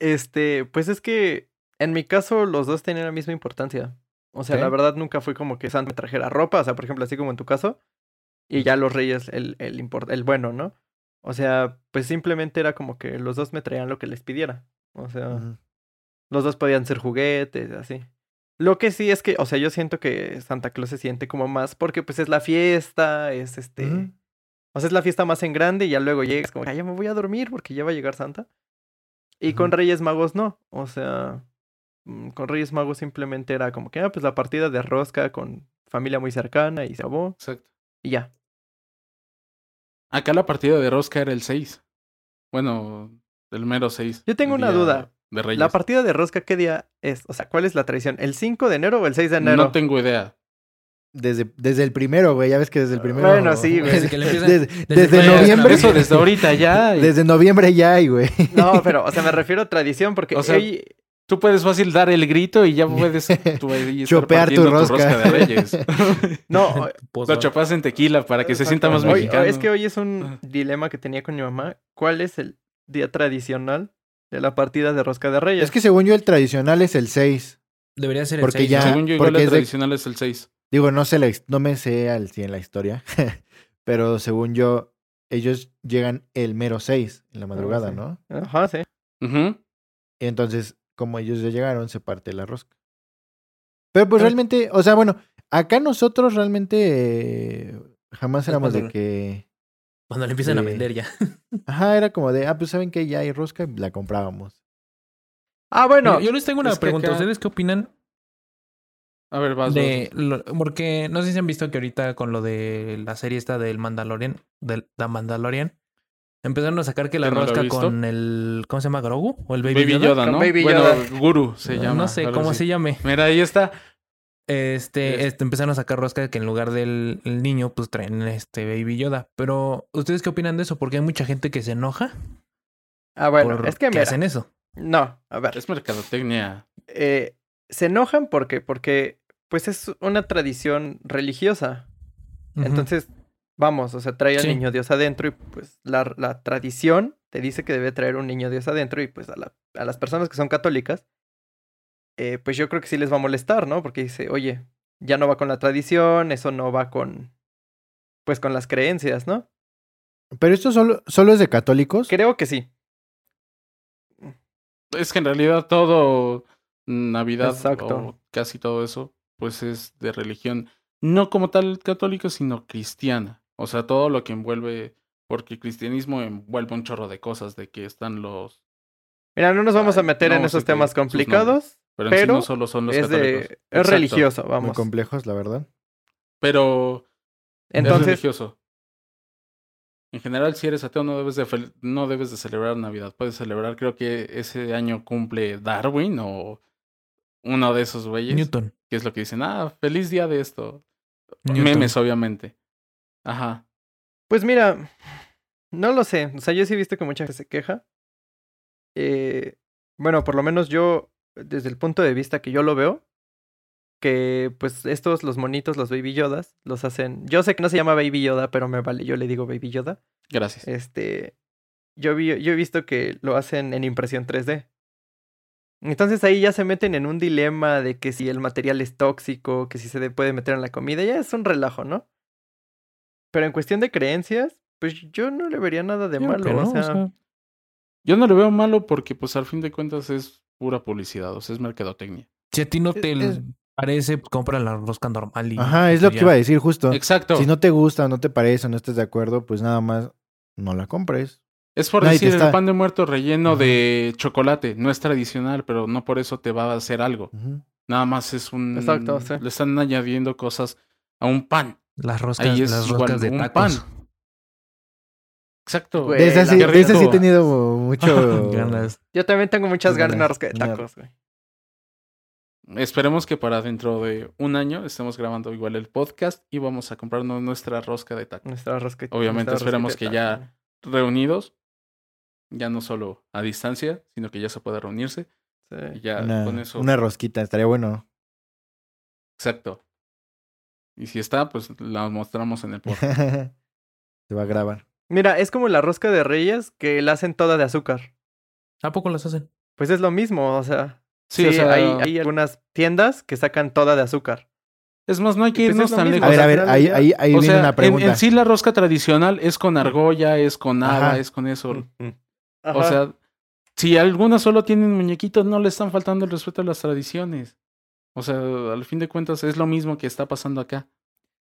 Este, pues es que en mi caso los dos tenían la misma importancia. O sea, la verdad nunca fue como que Santa me trajera ropa, o sea, por ejemplo, así como en tu caso, y ya los reyes el, el, import- el bueno, ¿no? O sea, pues simplemente era como que los dos me traían lo que les pidiera. O sea, los dos podían ser juguetes, así. Lo que sí es que, o sea, yo siento que Santa Claus se siente como más porque pues es la fiesta, es este... O sea, es la fiesta más en grande y ya luego llegas como, "Ah, ya me voy a dormir porque ya va a llegar Santa. Y con. Reyes Magos no. O sea, mm, con Reyes Magos simplemente era como que, ah, pues la partida de rosca con familia muy cercana y se acabó Exacto. y ya. Acá la partida de Rosca era el 6. Bueno, el mero 6. Yo tengo una día duda. De Reyes. La partida de rosca, ¿qué día es? O sea, ¿cuál es la tradición? ¿El 5 de enero o el 6 de enero? No tengo idea. Desde, desde el primero, güey. Ya ves que desde el primero. Bueno, sí, güey. Desde noviembre. Eso desde ahorita ya. y Desde noviembre ya hay, güey. No, pero, o sea, me refiero a tradición porque O sea, Tú puedes fácil dar el grito y ya puedes tú estar Chopear tu rosca. de Reyes. no, Pues, Lo chopas en tequila para que se sienta más Hoy- mexicano. es que hoy es un dilema que tenía con mi mamá. ¿Cuál es el día tradicional de la partida de rosca de Reyes? Es que según yo el tradicional es el 6. Debería ser el Porque seis, ya- ¿no? Según yo, igual porque de- tradicional es el 6. Digo, no sé la, no me sé al 100 la historia. pero según yo, ellos llegan el mero 6 en la madrugada, sí. ¿no? Ajá, sí. Ujú. Y entonces, como ellos ya llegaron, se parte la rosca. Pero pues realmente, o sea, bueno, acá nosotros realmente eh, jamás éramos de que. Cuando le empiezan a vender ya. Ajá, era como de, ah, pues saben que ya hay rosca y la comprábamos. Ah, bueno. Yo, yo les tengo una pregunta. acá- ¿Ustedes qué opinan A ver, vas. de vas. lo- porque no sé si han visto que ahorita con lo de la serie esta del Mandalorian, del The Mandalorian, empezaron a sacar que la no rosca con el ¿cómo se llama? Grogu o el Baby, Baby Yoda. Yoda, ¿no? Baby bueno, Yoda. Guru se llama. no sé cómo así. se llame. Mira, ahí está. Este, Es- este, empezaron a sacar rosca que en lugar del el niño, pues traen este Baby Yoda. Pero, ¿ustedes qué opinan de eso? Porque hay mucha gente que se enoja Ah, bueno, por es que que hacen eso. No, a ver. Es mercadotecnia. eh, se enojan porque, porque, pues es una tradición religiosa. Entonces, vamos, o sea, trae al Sí. niño Dios adentro y pues la, la tradición te dice que debe traer un niño Dios adentro y pues a, la- a las personas que son católicas, eh, pues yo creo que sí les va a molestar, ¿no? Porque dice, oye, ya no va con la tradición, eso no va con, pues con las creencias, ¿no? Pero esto solo, solo es de católicos. Creo que sí. Es que en realidad todo Navidad Exacto. o casi todo eso, pues es de religión. No como tal católica, sino cristiana. O sea, todo lo que envuelve, porque el cristianismo envuelve un chorro de cosas, de que están los Mira, no nos vamos a Ay, meter en esos temas complicados, Pero, en sí no solo son los es católicos. de es religioso, Muy vamos. complejos, la verdad. Pero es Entonces, religioso. En general, si eres ateo, no debes de no debes de celebrar Navidad. Puedes celebrar, creo que ese año cumple Darwin o uno de esos güeyes. Newton. Que es lo que dicen, ah, feliz día de esto. Newton. Memes, obviamente. Ajá. pues mira, no lo sé. O sea, yo sí he visto que mucha gente se queja. Eh, bueno, por lo menos yo, desde el punto de vista que yo lo veo, que pues estos, los monitos, los Baby Yodas, los hacen. Yo sé que no se llama Baby Yoda, pero me vale, yo le digo Baby Yoda. Gracias. Este, yo, vi, yo he visto que lo hacen en impresión 3D. Entonces ahí ya se meten en un dilema de que si el material es tóxico, que si se de- puede meter en la comida, ya es un relajo, ¿no? Pero en cuestión de creencias, pues yo no le vería nada de Yo malo. no, o o sea, sea, Yo no le veo malo porque, pues, al fin de cuentas es pura publicidad, o sea, es mercadotecnia. si a ti no Es- te es- parece, pues, compra la rosca normal. Y, Ajá, es lo y que ya. iba a decir justo. Exacto. Si no te gusta no te parece o no estás de acuerdo, pues nada más no la compres. Es por Nadie decir el pan de muerto relleno Ajá. de chocolate. No es tradicional, pero no por eso te va a hacer algo. Nada más es un. Exacto, sí. Le están añadiendo cosas a un pan. Las roscas, Ahí es las igual roscas de un tacos. pan. Exacto. Güey, De esa la sí, qué de esa sí he tenido mucho... Ganas. yo también tengo muchas ganas de una ganas, rosca de tacos, güey. Esperemos que para dentro de un año estemos grabando igual el podcast y vamos a comprarnos nuestra rosca de tacos. Nuestra rosca. Obviamente nuestra esperemos que ya- Reunidos, ya no solo a distancia, sino que ya se pueda reunirse. Y ya Una, con eso. una rosquita, estaría bueno. Exacto. Y si está, pues la mostramos en el podcast. Se va a grabar. Mira, es como la rosca de reyes que la hacen toda de azúcar. ¿A poco las hacen? Pues es lo mismo, o sea. Sí, Sí, o sea, hay, hay algunas tiendas que sacan toda de azúcar. es más, no hay que Pues es irnos tan mismo, A lejos. ver, a ver, ahí, ahí, ahí o viene sea, una pregunta. en sí la rosca tradicional es con argolla, es con haba, Ajá. es con eso. O sea, si algunas solo tienen muñequitos, no le están faltando el respeto a las tradiciones. O sea, al fin de cuentas es lo mismo que está pasando acá.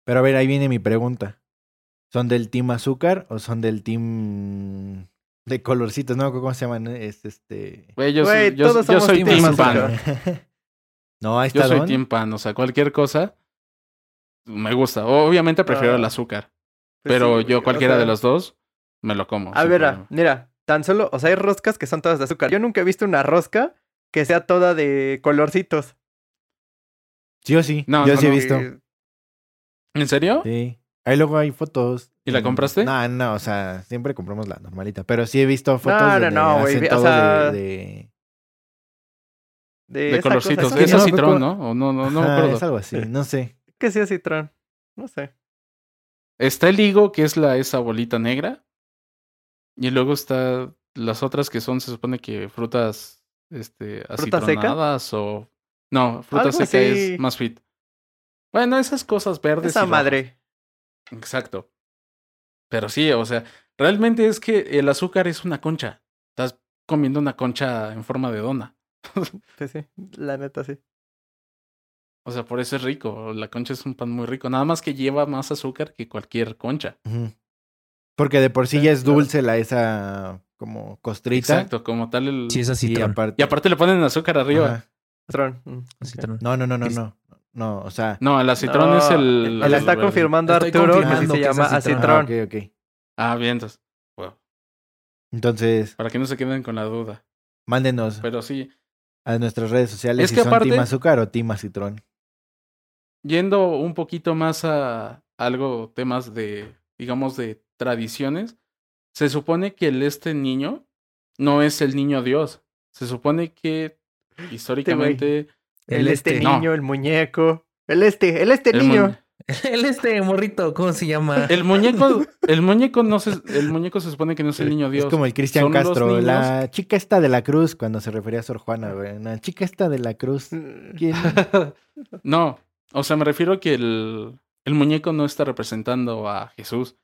Pero a ver, ahí viene mi pregunta. ¿Son del team azúcar o son del team de colorcitos? No, ¿cómo se llaman? Es este... Güey, yo, Güey, soy, yo, todos yo somos soy team team pan. no, ahí Yo está soy Don. team pan. O sea, cualquier cosa me gusta. Obviamente prefiero Ah. el azúcar. Pues pero sí, yo o cualquiera de los dos me lo como. A ver, ah, problema. mira, tan solo, o sea, hay roscas que son todas de azúcar. Yo nunca he visto una rosca que sea toda de colorcitos. Sí o sí. No, Yo no, sí he visto. Eh, ¿En serio? Sí. Ahí luego hay fotos. ¿Y la compraste? No, no, o sea, siempre compramos la normalita. Pero sí he visto fotos No, no, no, güey, hacen o todo sea, de, de- De, De esa colorcitos. sí, citrón, ¿no? O no, no, no me Ajá, acuerdo. es algo así, no sé. Que sea citrón. No sé. Está el higo, que es la esa bolita negra. Y luego está las otras que son, se supone que frutas este, ¿Fruta seca? acitronadas o... No, fruta Algo seca así. es más fit. Bueno, esas cosas verdes. Esa y rojas. madre. Exacto. Pero sí, o sea, realmente es que el azúcar es una concha. Estás comiendo una concha en forma de dona. Sí, sí. La neta, sí. O sea, por eso es rico. La concha es un pan muy rico. Nada más que lleva más azúcar que cualquier concha. Porque de por sí Sí, ya es claro. dulce la esa como costrita. Exacto, como tal el... Sí, es Y citrón. aparte, Y aparte le ponen azúcar arriba. Ajá. Citrón. Mm. No, no, no, no, no. No, o sea. No, el acitrón No, es el... Me la está el- confirmando Arturo que sí se que llama acitrón. Ah, acitrón. ok, ok. Ah, bien, entonces. bueno, Entonces, para que no se queden con la duda. mándenos Pero sí, a nuestras redes sociales Es si que son aparte- team azúcar o team acitrón. yendo un poquito más a algo, temas de, digamos, de tradiciones, se supone que el este niño no es el niño Dios. Se supone que históricamente El este No. niño, el muñeco. El este, el este el, niño. El este morrito, ¿cómo se llama? el muñeco, el muñeco no se, el muñeco se supone que no es el niño Dios. Es como el Cristian Castro, la chica esta de la cruz, cuando se refería a Sor Juana, güey. La chica esta de la cruz. ¿Quién? no, o sea, me refiero a que el, el muñeco no está representando a Jesús.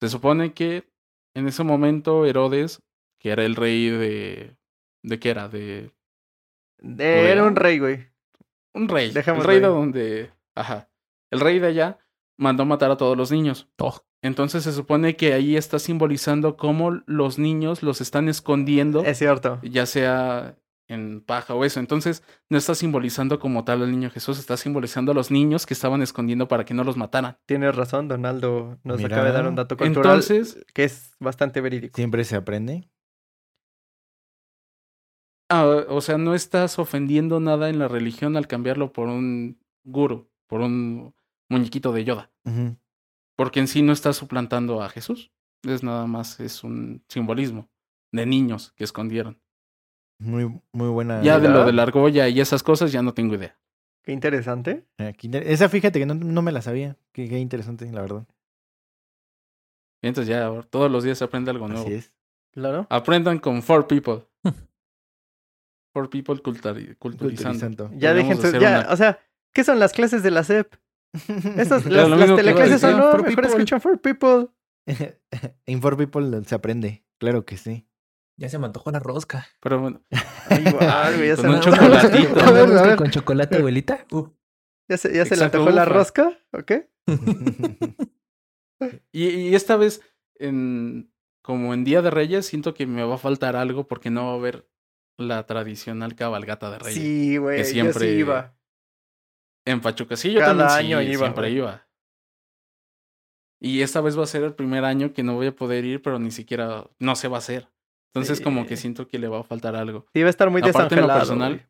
Se supone que en ese momento Herodes, que era el rey de... ¿De qué era? De... De- Era un rey, güey. Un rey. Dejémoslo el rey de ahí. donde... Ajá. El rey de allá mandó matar a todos los niños. Oh, Entonces se supone que ahí está simbolizando cómo los niños los están escondiendo, Es cierto. ya sea en paja o eso. Entonces no está simbolizando como tal al niño Jesús, está simbolizando a los niños que estaban escondiendo para que no los mataran. Tienes razón, Donaldo nos Mira. acaba de dar un dato cultural Entonces, que es bastante verídico. Siempre se aprende. Ah, o sea, no estás ofendiendo nada en la religión al cambiarlo por un guru, por un muñequito de Yoda. Porque en sí no estás suplantando a Jesús. Es nada más, es un simbolismo de niños que escondieron. Muy, muy buena. Ya de lo de la argolla y esas cosas ya no tengo idea. Qué interesante. Aquí inter- Esa fíjate que no, no me la sabía. Qué, qué interesante, la verdad. Entonces ya todos los días se aprende algo nuevo. Así es. Claro. Aprendan con Four People. Four People culturi- culturizando. Culturizando. Ya dejen su- ya, una- o sea, ¿qué son las clases de la SEP? Estas, las, las teleclases son, no, For mejor people. escuchan for people. In for people se aprende. Claro que sí. Ya se me antojó la rosca. Pero bueno, Ay, ya Con se un me- chocolatito. A ver, a ¿Rosca ver. con chocolate, abuelita? Uh. ¿Ya se, ya se le antojó la rosca? ¿Ok? y, y esta vez, en, como en Día de Reyes, siento que me va a faltar algo porque no va a haber la tradicional cabalgata de Reyes. Sí, güey, yo sí siempre- iba. En Pachuca, sí, yo Cada también año sí, iba, siempre iba. Y esta vez va a ser el primer año que no voy a poder ir, pero ni siquiera, no se va a hacer. Entonces como que siento que le va a faltar algo. Sí, iba a estar muy Aparte en lo desangelado. personal.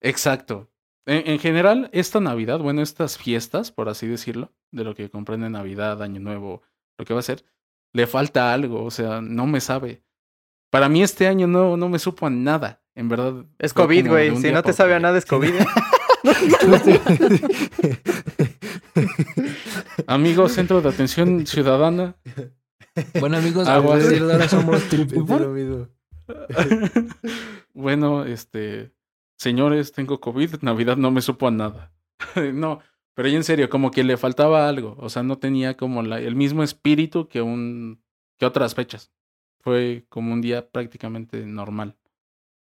Exacto. En, en general, esta Navidad, bueno, estas fiestas, por así decirlo, de lo que comprende Navidad, Año Nuevo, lo que va a ser, le falta algo, o sea, no me sabe. Para mí este año no, no me supo a nada, en verdad. Es COVID, güey. Si no te sabe a nada, es COVID. ¿eh? Amigo, Centro de Atención Ciudadana. Bueno, amigos, Agua. a partir de ahora somos bueno, este, señores, tengo COVID, Navidad no me supo a nada. no, pero en serio, como que le faltaba algo, o sea, no tenía como la- el mismo espíritu que un que otras fechas. Fue como un día prácticamente normal.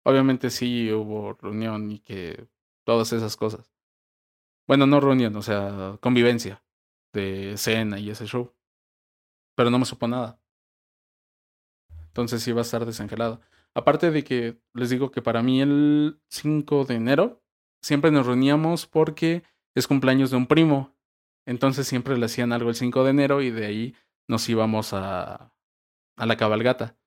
Obviamente sí hubo reunión y que todas esas cosas. Bueno, no reunión, o sea, convivencia de cena y ese show. Pero no me supo nada. Entonces sí va a estar desangelado. Aparte de que les digo que para mí el 5 de enero siempre nos reuníamos porque es cumpleaños de un primo. Entonces siempre le hacían algo el 5 de enero y de ahí nos íbamos a, a la cabalgata.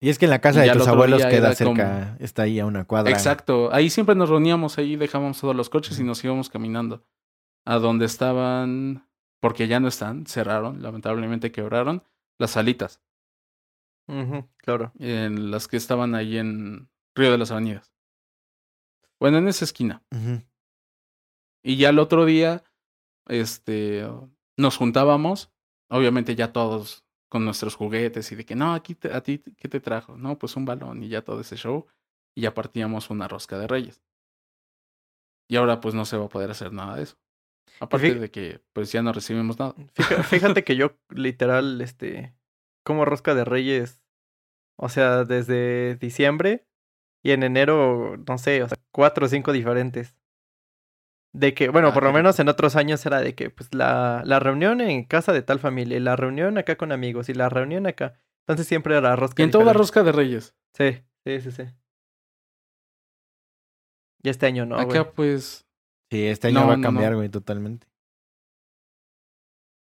Y es que en la casa Y de tus abuelos queda cerca, está ahí a una cuadra. Exacto. Ahí siempre nos reuníamos, ahí dejábamos todos los coches y nos íbamos caminando a donde estaban, porque ya no están, cerraron, lamentablemente quebraron, las salitas, claro. en las que estaban ahí en Río de las Avenidas. Bueno, en esa esquina. Y ya el otro día, este, nos juntábamos, obviamente ya todos con nuestros juguetes y de que, no, aquí te- a ti, ¿qué te trajo? No, pues un balón y ya todo ese show. Y ya partíamos una rosca de reyes. Y ahora pues no se va a poder hacer nada de eso. Aparte fí- de que pues ya no recibimos nada. Fíjate, fíjate que yo literal, este, como rosca de reyes, o sea, desde diciembre y en enero, no sé, o sea, cuatro o cinco diferentes. De que, bueno, Ah, por lo menos en otros años era de que, pues, la, la reunión en casa de tal familia, y la reunión acá con amigos, y la reunión acá. Entonces siempre era rosca Y en toda rosca de reyes. Sí, sí, sí, sí. Y este año no, Acá güey. pues, Sí, este año No, va a cambiar, no. güey, totalmente.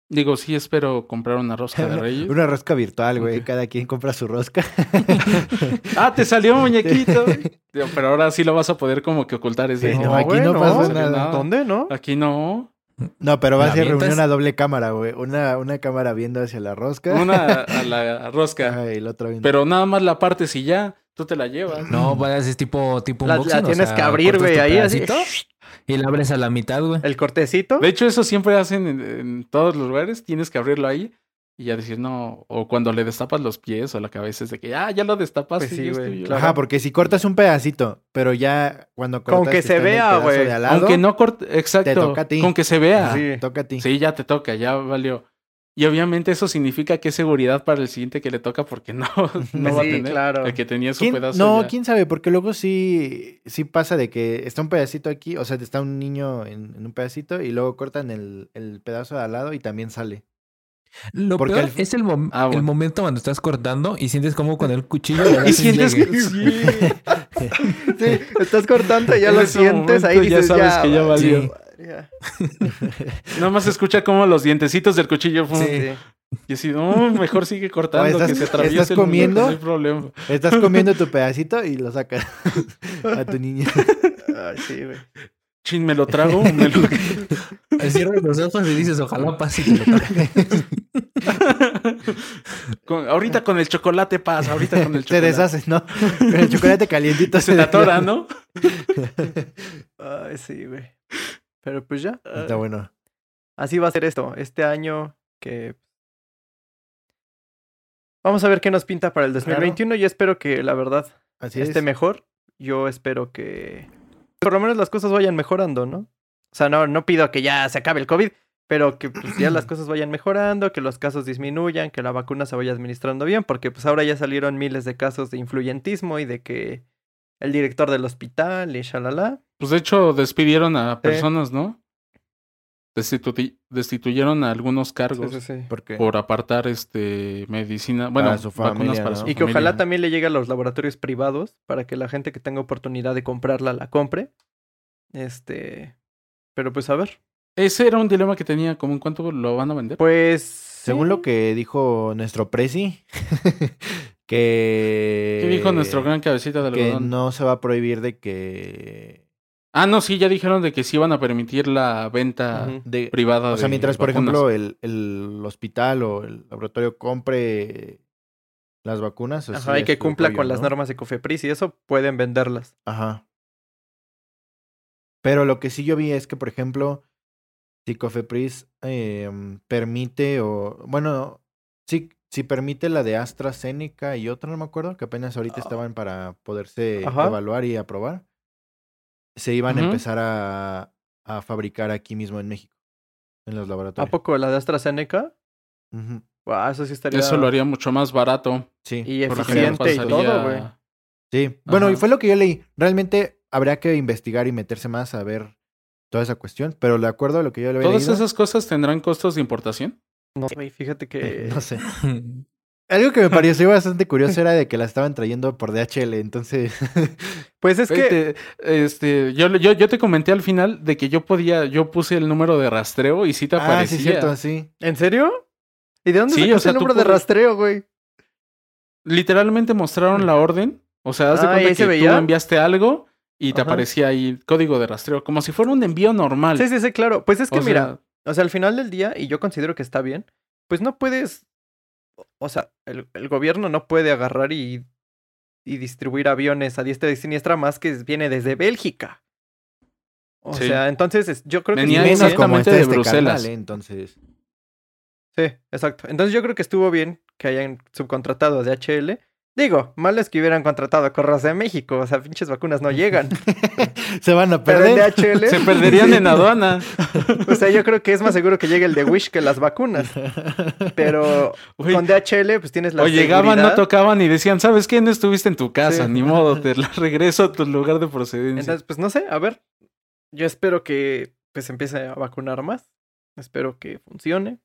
Digo, sí espero comprar una rosca de reyes. Una rosca virtual, güey. Cada quien compra su rosca. Ah, te salió muñequito. Digo, Pero ahora sí lo vas a poder como que ocultar ese. Sí, no, aquí güey, no pasó nada. nada. ¿Dónde, no? Aquí no. No, pero va a ¿La ser reunión a doble cámara, güey. Una, una cámara viendo hacia la rosca. Una a la rosca. Ajá, y el otro viendo. Pero nada más la partes y ya. Tú te la llevas. No, vayas, es tipo, tipo La- unboxing. la o tienes sea, que abrir, güey, ahí así. Y la abres a la mitad, güey. El cortecito. De hecho, eso siempre hacen en, en todos los lugares. Tienes que abrirlo ahí y ya decir no. O cuando le destapas los pies o la cabeza es de que, ah, ya lo destapas. Pues sí, güey, claro. Ajá, porque si cortas un pedacito, pero ya cuando cortas Con que se vea, güey. Aunque no corte. Exacto. toca a ti. Con que se vea. ajá, Sí. Sí. toca a ti. ya te toca, ya valió. Y obviamente eso significa que es seguridad para el siguiente que le toca porque no, no va a tener. claro. El que tenía su ¿Quién- pedazo. no, ya. quién sabe, porque luego sí, sí pasa de que está un pedacito aquí, o sea, está un niño en, en un pedacito y luego cortan el, el pedazo de al lado y también sale. Lo Porque peor es el, mom- Ah, bueno. el momento cuando estás cortando y sientes como con el cuchillo Y sientes que sí. Sí, estás cortando y ya En lo sientes, ahí ya dices, sabes que ya valió. valió. Ya. Nada más se escucha como los dientecitos del cuchillo. Sí. Y así, no, mejor sigue cortando, O estás- que se atraviese estás el comiendo. No hay problema. Estás comiendo tu pedacito y lo sacas a tu niña. Ay, sí, güey. Chin, me lo trago. me lo- Cierras los ojos y dices, ojalá pase. y te lo tragues". Con- ahorita con el chocolate pasa, ahorita con el chocolate. deshace, ¿no? Con el chocolate calientito Se te atora, ¿no? Ay, sí, güey. Pero pues ya. Está bueno. Así va a ser esto. Este año que. Vamos a ver qué nos pinta para el 2021. Yo espero que la verdad Así esté es. mejor. Yo espero que. Por lo menos las cosas vayan mejorando, ¿no? O sea, no, no pido que ya se acabe el COVID, pero que pues, ya las cosas vayan mejorando, que los casos disminuyan, que la vacuna se vaya administrando bien, porque pues ahora ya salieron miles de casos de influyentismo y de que el director del hospital y shalala. Pues de hecho, despidieron a Sí. personas, ¿no? Destitu- destituyeron a algunos cargos Sí, sí, sí. Porque por apartar este medicina, bueno, Para su vacunas familia, para ¿no? su Y que ojalá también le llegue a los laboratorios privados para que la gente que tenga oportunidad de comprarla la compre. Este. Pero pues a ver. Ese era un dilema que tenía, como en cuánto lo van a vender. Pues. según lo que dijo nuestro presi, que... ¿Qué dijo nuestro gran cabecita de Que algodón? no se va a prohibir de que... Ah, no, sí, ya dijeron de que sí iban a permitir la venta Ujú. de- privada o sea, de mientras, por vacunas. ejemplo, el, el hospital o el laboratorio compre las vacunas. o Ajá, sí y que cumpla rollo, con las ¿no? normas de Cofepris y eso pueden venderlas. Ajá. Pero lo que sí yo vi es que, por ejemplo, si Cofepris em, permite o... Bueno, sí, si permite la de AstraZeneca y otra, no me acuerdo, que apenas ahorita estaban para poderse Ajá. evaluar y aprobar, se iban a empezar a, a fabricar aquí mismo en México, en los ¿A laboratorios. poco la de AstraZeneca? Eso sí estaría. Eso lo haría mucho más barato. Sí. Y eficiente y todo, güey. Sí. Bueno, y fue lo que yo leí. Realmente habría que investigar y meterse más a ver toda esa cuestión, pero de acuerdo a lo que yo le había ¿Todas leído, esas cosas tendrán costos de importación? No, güey, fíjate que. no sé. Algo que me pareció bastante curioso era de que la estaban trayendo por DHL, entonces Pues es que. Este, este, yo, yo, yo te comenté al final de que yo podía, yo puse el número de rastreo y sí te Ah, aparecía. sí, cierto, sí. ¿En serio? ¿Y de dónde Sí, o sea, el número de rastreo, güey? Literalmente mostraron la orden. O sea, haz de Ah, ¿y cuenta que tú enviaste algo y te Ajá. aparecía ahí código de rastreo, como si fuera un envío normal. Sí, sí, sí, claro. Pues es que O mira, sea, o sea, al final del día, y yo considero que está bien, pues no puedes. O sea, el, el gobierno no puede agarrar y, y distribuir aviones a diestra y siniestra más que viene desde Bélgica. O Sí. sea, entonces es- yo creo que Venía como exactamente está de este Bruselas. carnal, ¿eh? entonces. Sí, exacto. Entonces yo creo que estuvo bien que hayan subcontratado a DHL. Digo, malo es que hubieran contratado a Correos de México. O sea, pinches vacunas no llegan. Se van a perder. DHL, se perderían en aduana. o sea, yo creo que es más seguro que llegue el de Wish que las vacunas. Pero Güey, con DHL, pues tienes la o llegaban, no tocaban y decían, ¿sabes qué? No estuviste en tu casa, Sí. ni modo, te la regreso a tu lugar de procedencia. Entonces, pues no sé, a ver. Yo espero que pues empiece a vacunar más. Espero que funcione.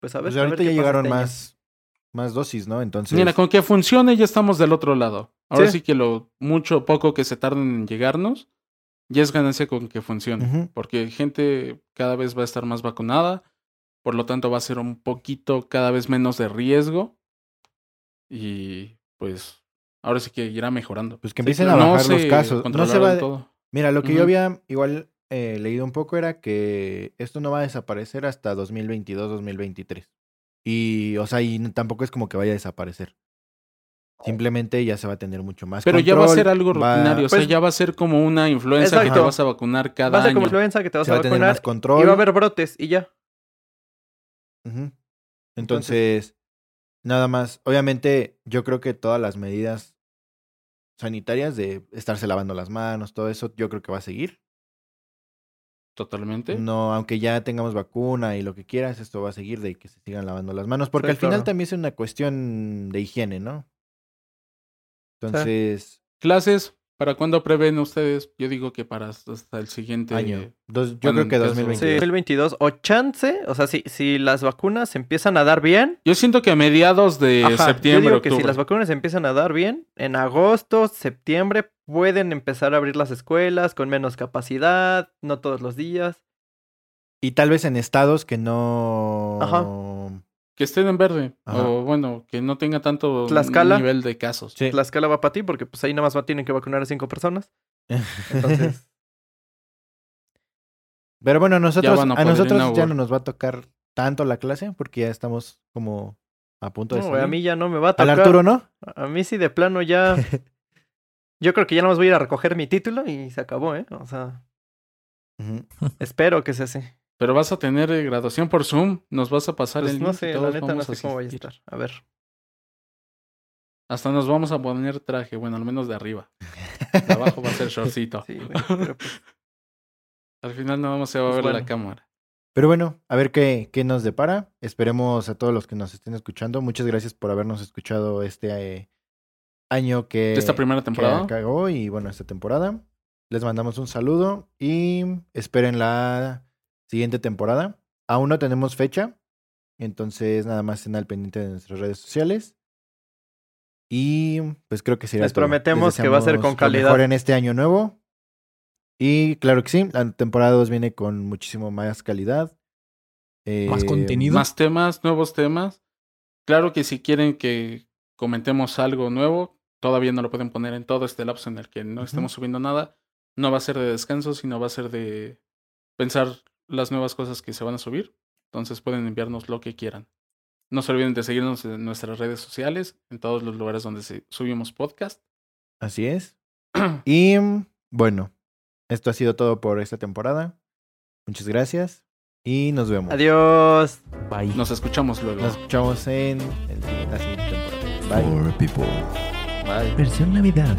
Pues a ver. Pues a ver ahorita qué ya llegaron este más, más dosis, ¿no? Entonces. Mira, con que funcione ya estamos del otro lado. Ahora Sí. sí, que lo mucho o poco que se tarden en llegarnos, ya es ganancia con que funcione. Porque gente cada vez va a estar más vacunada, por lo tanto va a ser un poquito cada vez menos de riesgo y pues ahora sí que irá mejorando. Pues que empiecen a No bajar los casos. No se va. todo. Mira, lo que yo había igual eh, leído un poco era que esto no va a desaparecer hasta 2022-2023. Y, o sea, y tampoco es como que vaya a desaparecer. Simplemente ya se va a tener mucho más Pero ya va a ser algo va- rutinario, o sea, Pues- ya va a ser como una influenza que te vas a vacunar cada Va a ser año. como influenza que te vas se a va a tener vacunar más control. y va a haber brotes y ya. Entonces, nada más. Obviamente, yo creo que todas las medidas sanitarias de estarse lavando las manos, todo eso, yo creo que va a seguir. Totalmente. No, aunque ya tengamos vacuna y lo que quieras, esto va a seguir de que se sigan lavando las manos, porque Sí, al final claro. también es una cuestión de higiene, ¿no? Entonces, Clases, ¿Para cuándo prevén ustedes? Yo digo que para hasta el siguiente Año. Dos- yo Bueno, creo que en caso- Sí, 2022. 2022. O chance, o sea, si, si las vacunas se empiezan a dar bien. Yo siento que a mediados de Ajá, septiembre, yo digo que octubre. si las vacunas se empiezan a dar bien, en agosto, septiembre, pueden empezar a abrir las escuelas con menos capacidad, no todos los días. Y tal vez en estados que no... Ajá. Que estén en verde. Ajá. O bueno, que no tenga tanto Tlaxcala. nivel de casos. Sí. La escala va para ti porque pues ahí nada más va- tienen que vacunar a cinco personas. Entonces, Pero bueno, nosotros, a nosotros ya no nos va a tocar tanto la clase porque ya estamos como a punto de no, salir. a mí ya no me va a Al tocar. Arturo, ¿no? A mí sí de plano ya... Yo creo que ya nada más voy a ir a recoger mi título y se acabó, ¿eh? O sea, espero que sea así. Pero vas a tener eh, graduación por Zoom. Nos vas a pasar Pues el no link sé, la neta no sé cómo vaya a estar. A ver. Hasta nos vamos a poner traje. Bueno, al menos de arriba. De abajo va a ser shortcito. Sí, pero, pues, Al final no vamos a ver Pues la bueno. cámara. Pero bueno, a ver qué, qué nos depara. Esperemos a todos los que nos estén escuchando. Muchas gracias por habernos escuchado este eh, año que, esta primera que temporada. acabó y bueno, esta temporada. Les mandamos un saludo y esperen la siguiente temporada. Aún no tenemos fecha, entonces nada más estén al pendiente de nuestras redes sociales. Y pues creo que será Les prometemos que va a ser con calidad. mejor en este año nuevo. Y claro que sí, la temporada 2 viene con muchísimo más calidad. Más Eh, contenido. Más temas, nuevos temas. Claro que si quieren que comentemos algo nuevo, todavía no lo pueden poner en todo este lapso en el que no estemos subiendo nada. No va a ser de descanso, sino va a ser de pensar las nuevas cosas que se van a subir. Entonces pueden enviarnos lo que quieran. No se olviden de seguirnos en nuestras redes sociales, en todos los lugares donde se- subimos podcast. Así es. Y bueno, esto ha sido todo por esta temporada. Muchas gracias y nos vemos. Adiós. Bye. Nos escuchamos luego. Nos escuchamos en el- la siguiente temporada. Bye. People. Versión Navidad.